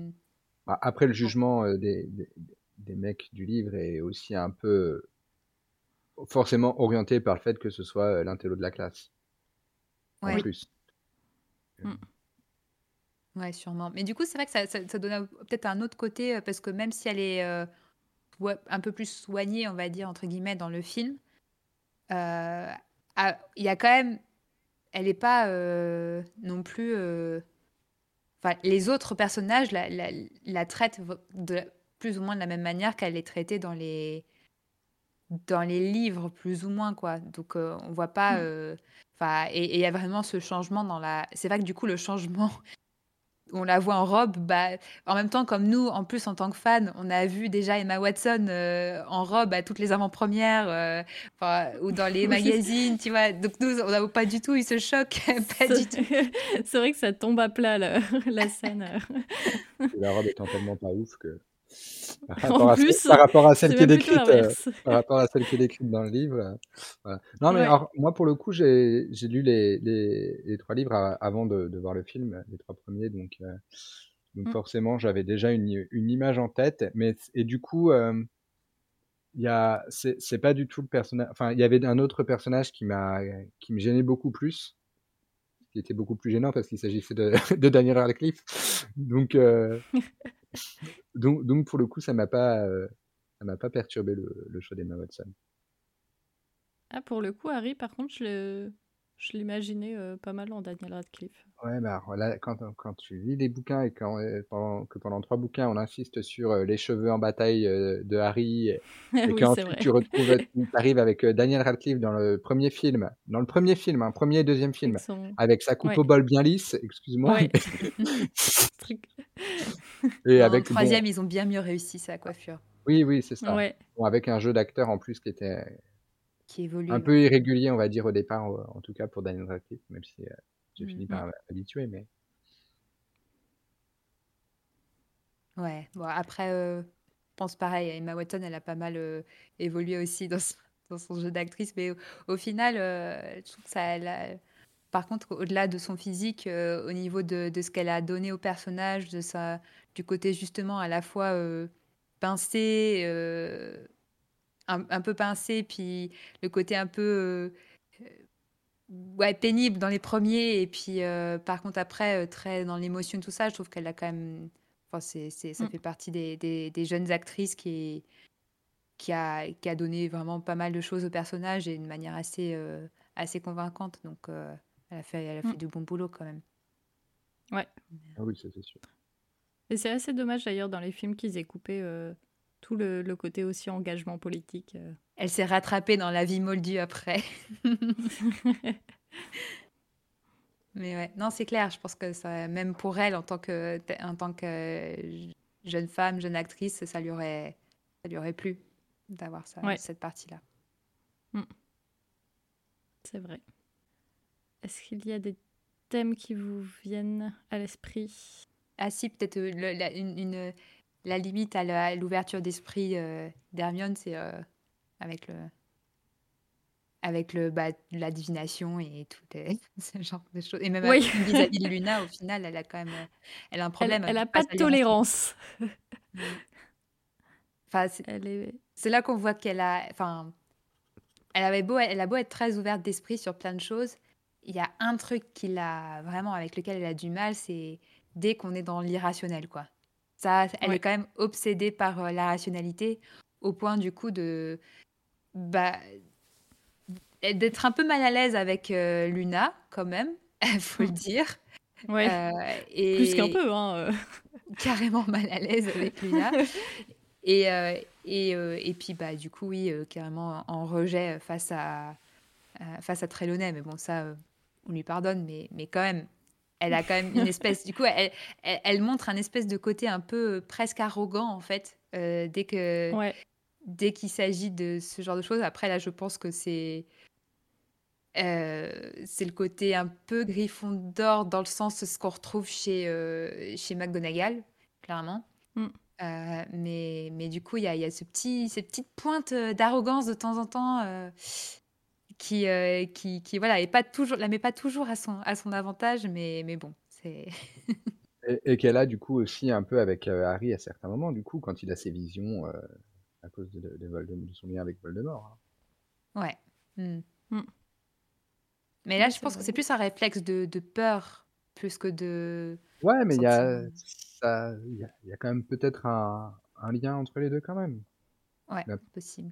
Bah, après le jugement des, des, des, mecs du livre est aussi un peu forcément orienté par le fait que ce soit l'intello de la classe ouais. plus. Mm. Ouais, sûrement. Mais du coup, c'est vrai que ça, ça, donne peut-être un autre côté, euh, parce que même si elle est euh, un peu plus soignée, on va dire, entre guillemets, dans le film, euh, il y a quand même. Elle n'est pas non plus. Enfin, les autres personnages la, la, la, traitent de plus ou moins de la même manière qu'elle est traitée dans les dans les livres plus ou moins quoi donc on voit pas mm et il y a vraiment ce changement dans la. C'est vrai que du coup, le changement, on la voit en robe, bah, en même temps, comme nous, en plus, en tant que fans, on a vu déjà Emma Watson euh, en robe à toutes les avant-premières euh, ou dans les magazines, tu vois. Donc, nous, on n'a pas du tout eu ce choc. pas du tout. C'est vrai que ça tombe à plat, la, la scène. la robe étant tellement pas ouf que. Par rapport, à, plus, par rapport à celle qui est décrite, euh, par rapport à celle qui est décrite dans le livre. Euh, voilà. Non, mais alors, moi, pour le coup, j'ai lu les, les, les, trois livres avant de, de, voir le film, les trois premiers, donc, euh, donc mmh. forcément, j'avais déjà une, une, image en tête, mais et du coup, il y a, c'est pas du tout le personnage. Enfin, il y avait un autre personnage qui m'a, qui me gênait beaucoup plus, qui était beaucoup plus gênant parce qu'il s'agissait de, de, Daniel Radcliffe. Donc, donc, donc, pour le coup, ça m'a pas, euh, ça m'a pas perturbé le, le choix d'Emma Watson. Ah, pour le coup, Harry, par contre, je l'imaginais euh, pas mal en Daniel Radcliffe. Ouais, bah là, quand, quand tu lis les bouquins et quand, euh, pendant, que pendant trois bouquins, on insiste sur les cheveux en bataille de Harry, et oui, qu'ensuite tu retrouves, tu arrives avec Daniel Radcliffe dans le premier film, dans le premier film, un premier et deuxième film, avec, sa coupe au bol bien lisse, excuse-moi. Ouais. Et avec, le troisième, ils ont bien mieux réussi sa coiffure. Oui, oui, c'est ça. Bon, avec un jeu d'acteur en plus qui était qui évolue, un peu irrégulier, on va dire, au départ, en tout cas pour Daniel Radcliffe, même si euh, j'ai fini par m'habituer. Mais... Ouais, bon, après, euh, je pense pareil, Emma Watson, elle a pas mal euh, évolué aussi dans, dans son jeu d'actrice, mais au, final, je trouve que ça, elle a, par contre, au-delà de son physique, euh, au niveau de, ce qu'elle a donné au personnage, de sa, du côté justement à la fois euh, pincé, euh, un, peu pincé, puis le côté un peu ouais, pénible dans les premiers, et puis par contre après, très dans l'émotion, tout ça, je trouve qu'elle a quand même... Enfin, c'est, ça mm. fait partie des, des, jeunes actrices qui, qui, a, qui a donné vraiment pas mal de choses au personnage et d'une manière assez, assez convaincante. Donc... Elle a fait, elle a fait mm. du bon boulot quand même. Ouais. Ah oui, ça c'est sûr. Et c'est assez dommage d'ailleurs dans les films qu'ils aient coupé euh, tout le, le, côté aussi engagement politique. Euh. Elle s'est rattrapée dans la vie moldue après. Mais ouais, non, c'est clair. Je pense que ça, même pour elle, en tant que, en tant que jeune femme, jeune actrice, ça lui aurait, ça lui aurait plu d'avoir cette partie-là. Mm. C'est vrai. Est-ce qu'il y a des thèmes qui vous viennent à l'esprit? Ah si, peut-être une, la limite à l'ouverture d'esprit euh, d'Hermione, c'est euh, avec le avec le bah, la divination et tout ce genre de choses. Et même vis-à-vis de Luna, au final, elle a quand même elle a un problème. Elle n'a pas de tolérance. enfin, c'est là qu'on voit qu'elle a, enfin, elle avait beau, elle a beau être très ouverte d'esprit sur plein de choses, il y a un truc qui a vraiment avec lequel elle a du mal, c'est dès qu'on est dans l'irrationnel, quoi. Ça, elle est quand même obsédée par euh, la rationalité au point du coup de bah, d'être un peu mal à l'aise avec euh, Luna quand même. il faut le dire. Ouais. Euh, et Plus qu'un peu, hein. carrément mal à l'aise avec Luna. et, euh, et, et puis, bah, du coup, oui, carrément en rejet face à, face à Trelawney. Mais bon, ça, on lui pardonne, mais, mais quand même, elle a quand même une espèce. du coup, elle, elle, elle montre un espèce de côté un peu euh, presque arrogant, en fait, euh, dès que. Ouais. dès qu'il s'agit de ce genre de choses. Après, là, je pense que c'est euh, c'est le côté un peu griffon d'or dans le sens de ce qu'on retrouve chez, euh, chez McGonagall, clairement. Mm. Euh, mais, mais du coup, il y a, y a ce petit, ces petites pointes euh, d'arrogance de temps en temps qui, euh, qui, qui, voilà, est pas toujours, la met pas toujours à son, à son avantage, mais, mais bon, c'est... Et, et qu'elle a du coup aussi un peu avec euh, Harry à certains moments, du coup, quand il a ses visions euh, à cause de, de, de son lien avec Voldemort. hein. Ouais. Mm. Mm. Mais là, je pense que c'est plus un réflexe de, de peur plus que de... Ouais, mais il y a, ça, y a, il y a quand même peut-être un, un lien entre les deux quand même. Ouais, La- possible.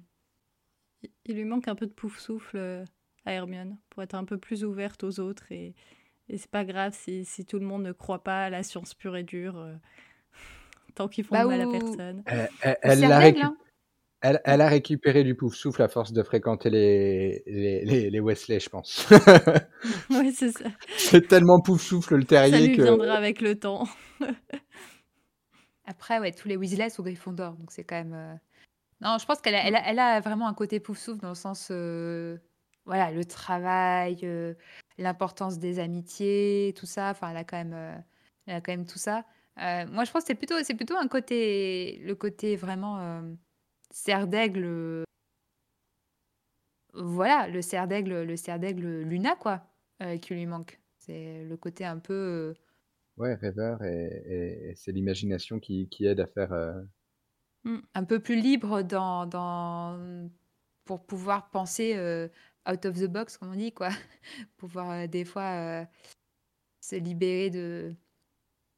Il- lui manque un peu de pouf souffle euh, à Hermione pour être un peu plus ouverte aux autres et, et c'est pas grave si, si tout le monde ne croit pas à la science pure et dure euh, tant qu'ils font Bah, mal à personne. Elle, elle, Ou elle l'a Cervègle, récu- hein. elle, elle a récupéré du pouf souffle à force de fréquenter les, les, les, les Wesley, je pense. ouais, c'est ça. C'est tellement pouf souffle le Ça terrier lui que. viendra avec le temps. Après, ouais, tous les Weasley sont Gryffondor, donc c'est quand même. euh, Non, je pense qu'elle a, elle a, elle a vraiment un côté pouf souffle dans le sens, euh, voilà, le travail, euh, l'importance des amitiés, tout ça. Enfin, elle a quand même, euh, elle a quand même tout ça. Moi, je pense que c'est plutôt, c'est plutôt un côté, le côté vraiment cerf d'aigle. Voilà, le cerf d'aigle, le cerf d'aigle Luna, quoi, qui lui manque. C'est le côté un peu. Ouais, rêveur, et, et, et c'est l'imagination qui, qui aide à faire. Euh, un peu plus libre dans, dans pour pouvoir penser euh, out of the box, comme on dit, quoi. pouvoir euh, des fois euh, se libérer de,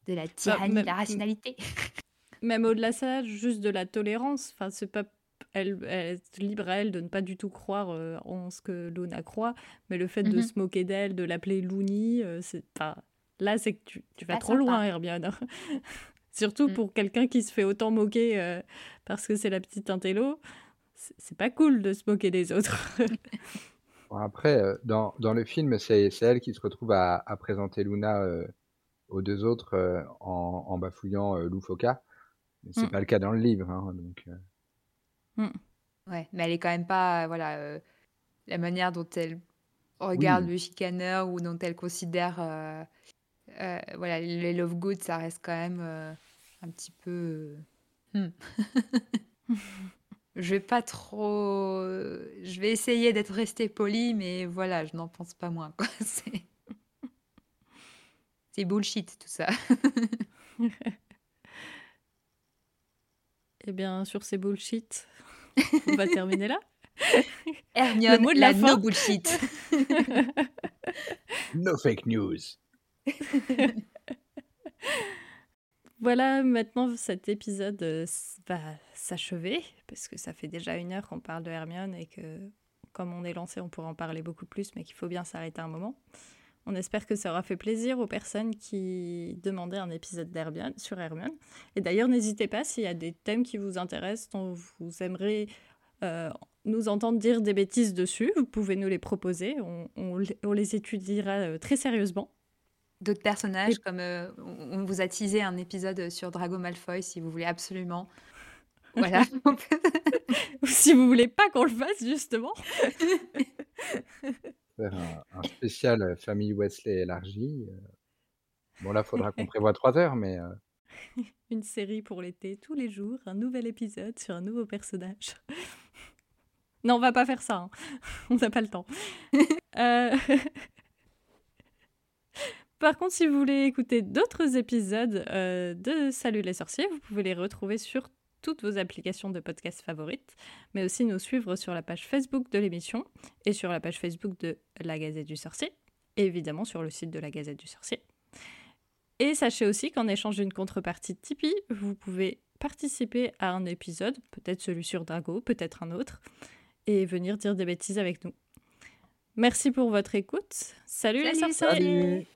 de la tyrannie, mais- de la rationalité. Même au-delà de ça, juste de la tolérance. Enfin, c'est pas elle, elle est libre à elle de ne pas du tout croire euh, en ce que Luna croit, mais le fait de Mhm. se moquer d'elle, de l'appeler Loony, euh, c'est pas. Là, c'est que tu, tu vas trop sympa. loin, Hermione. Surtout Mm. pour quelqu'un qui se fait autant moquer euh, parce que c'est la petite intello. C'est pas cool de se moquer des autres. Bon, après, euh, dans, dans le film, c'est c'est elle qui se retrouve à, à présenter Luna euh, aux deux autres euh, en, en bafouillant euh, Loufoka. Mais c'est Mm. pas le cas dans le livre. Hein, donc, euh, Ouais, mais elle est quand même pas, euh, voilà, euh, la manière dont elle regarde Oui. le chicaneur ou dont elle considère, euh, voilà, les love good, ça reste quand même euh, un petit peu. euh, hmm. je vais pas trop, je vais essayer d'être restée polie, mais voilà, je n'en pense pas moins, quoi. C'est, c'est bullshit tout ça. Eh bien, sur ces bullshit, on va terminer là. Hermione, mot de la, la fin. no bullshit. No fake news. Voilà, maintenant cet épisode euh, va s'achever, parce que ça fait déjà une heure qu'on parle de Hermione et que, comme on est lancé, on pourra en parler beaucoup plus, mais qu'il faut bien s'arrêter un moment. On espère que ça aura fait plaisir aux personnes qui demandaient un épisode d'Hermione sur Hermione. Et d'ailleurs, n'hésitez pas s'il y a des thèmes qui vous intéressent, dont vous aimeriez euh, nous entendre dire des bêtises dessus, vous pouvez nous les proposer. On, on les- on les étudiera euh, très sérieusement. D'autres personnages, comme euh, on vous a teasé un épisode sur Drago Malfoy, si vous voulez absolument. Voilà. Ou si vous voulez pas qu'on le fasse, justement. Faire un, un spécial euh, famille Wesley élargie. euh. Bon, là, faudra qu'on prévoie trois heures, mais euh, Une série pour l'été, tous les jours, un nouvel épisode sur un nouveau personnage. non, on va pas faire ça. hein. On n'a pas le temps. Euh, Par contre, si vous voulez écouter d'autres épisodes euh, de Salut les sorciers, vous pouvez les retrouver sur toutes vos applications de podcast favorites, mais aussi nous suivre sur la page Facebook de l'émission et sur la page Facebook de la Gazette du Sorcier, et évidemment sur le site de la Gazette du Sorcier. Et sachez aussi qu'en échange d'une contrepartie Tipeee, vous pouvez participer à un épisode, peut-être celui sur Drago, peut-être un autre, et venir dire des bêtises avec nous. Merci pour votre écoute. Salut, les Salut. sorciers Salut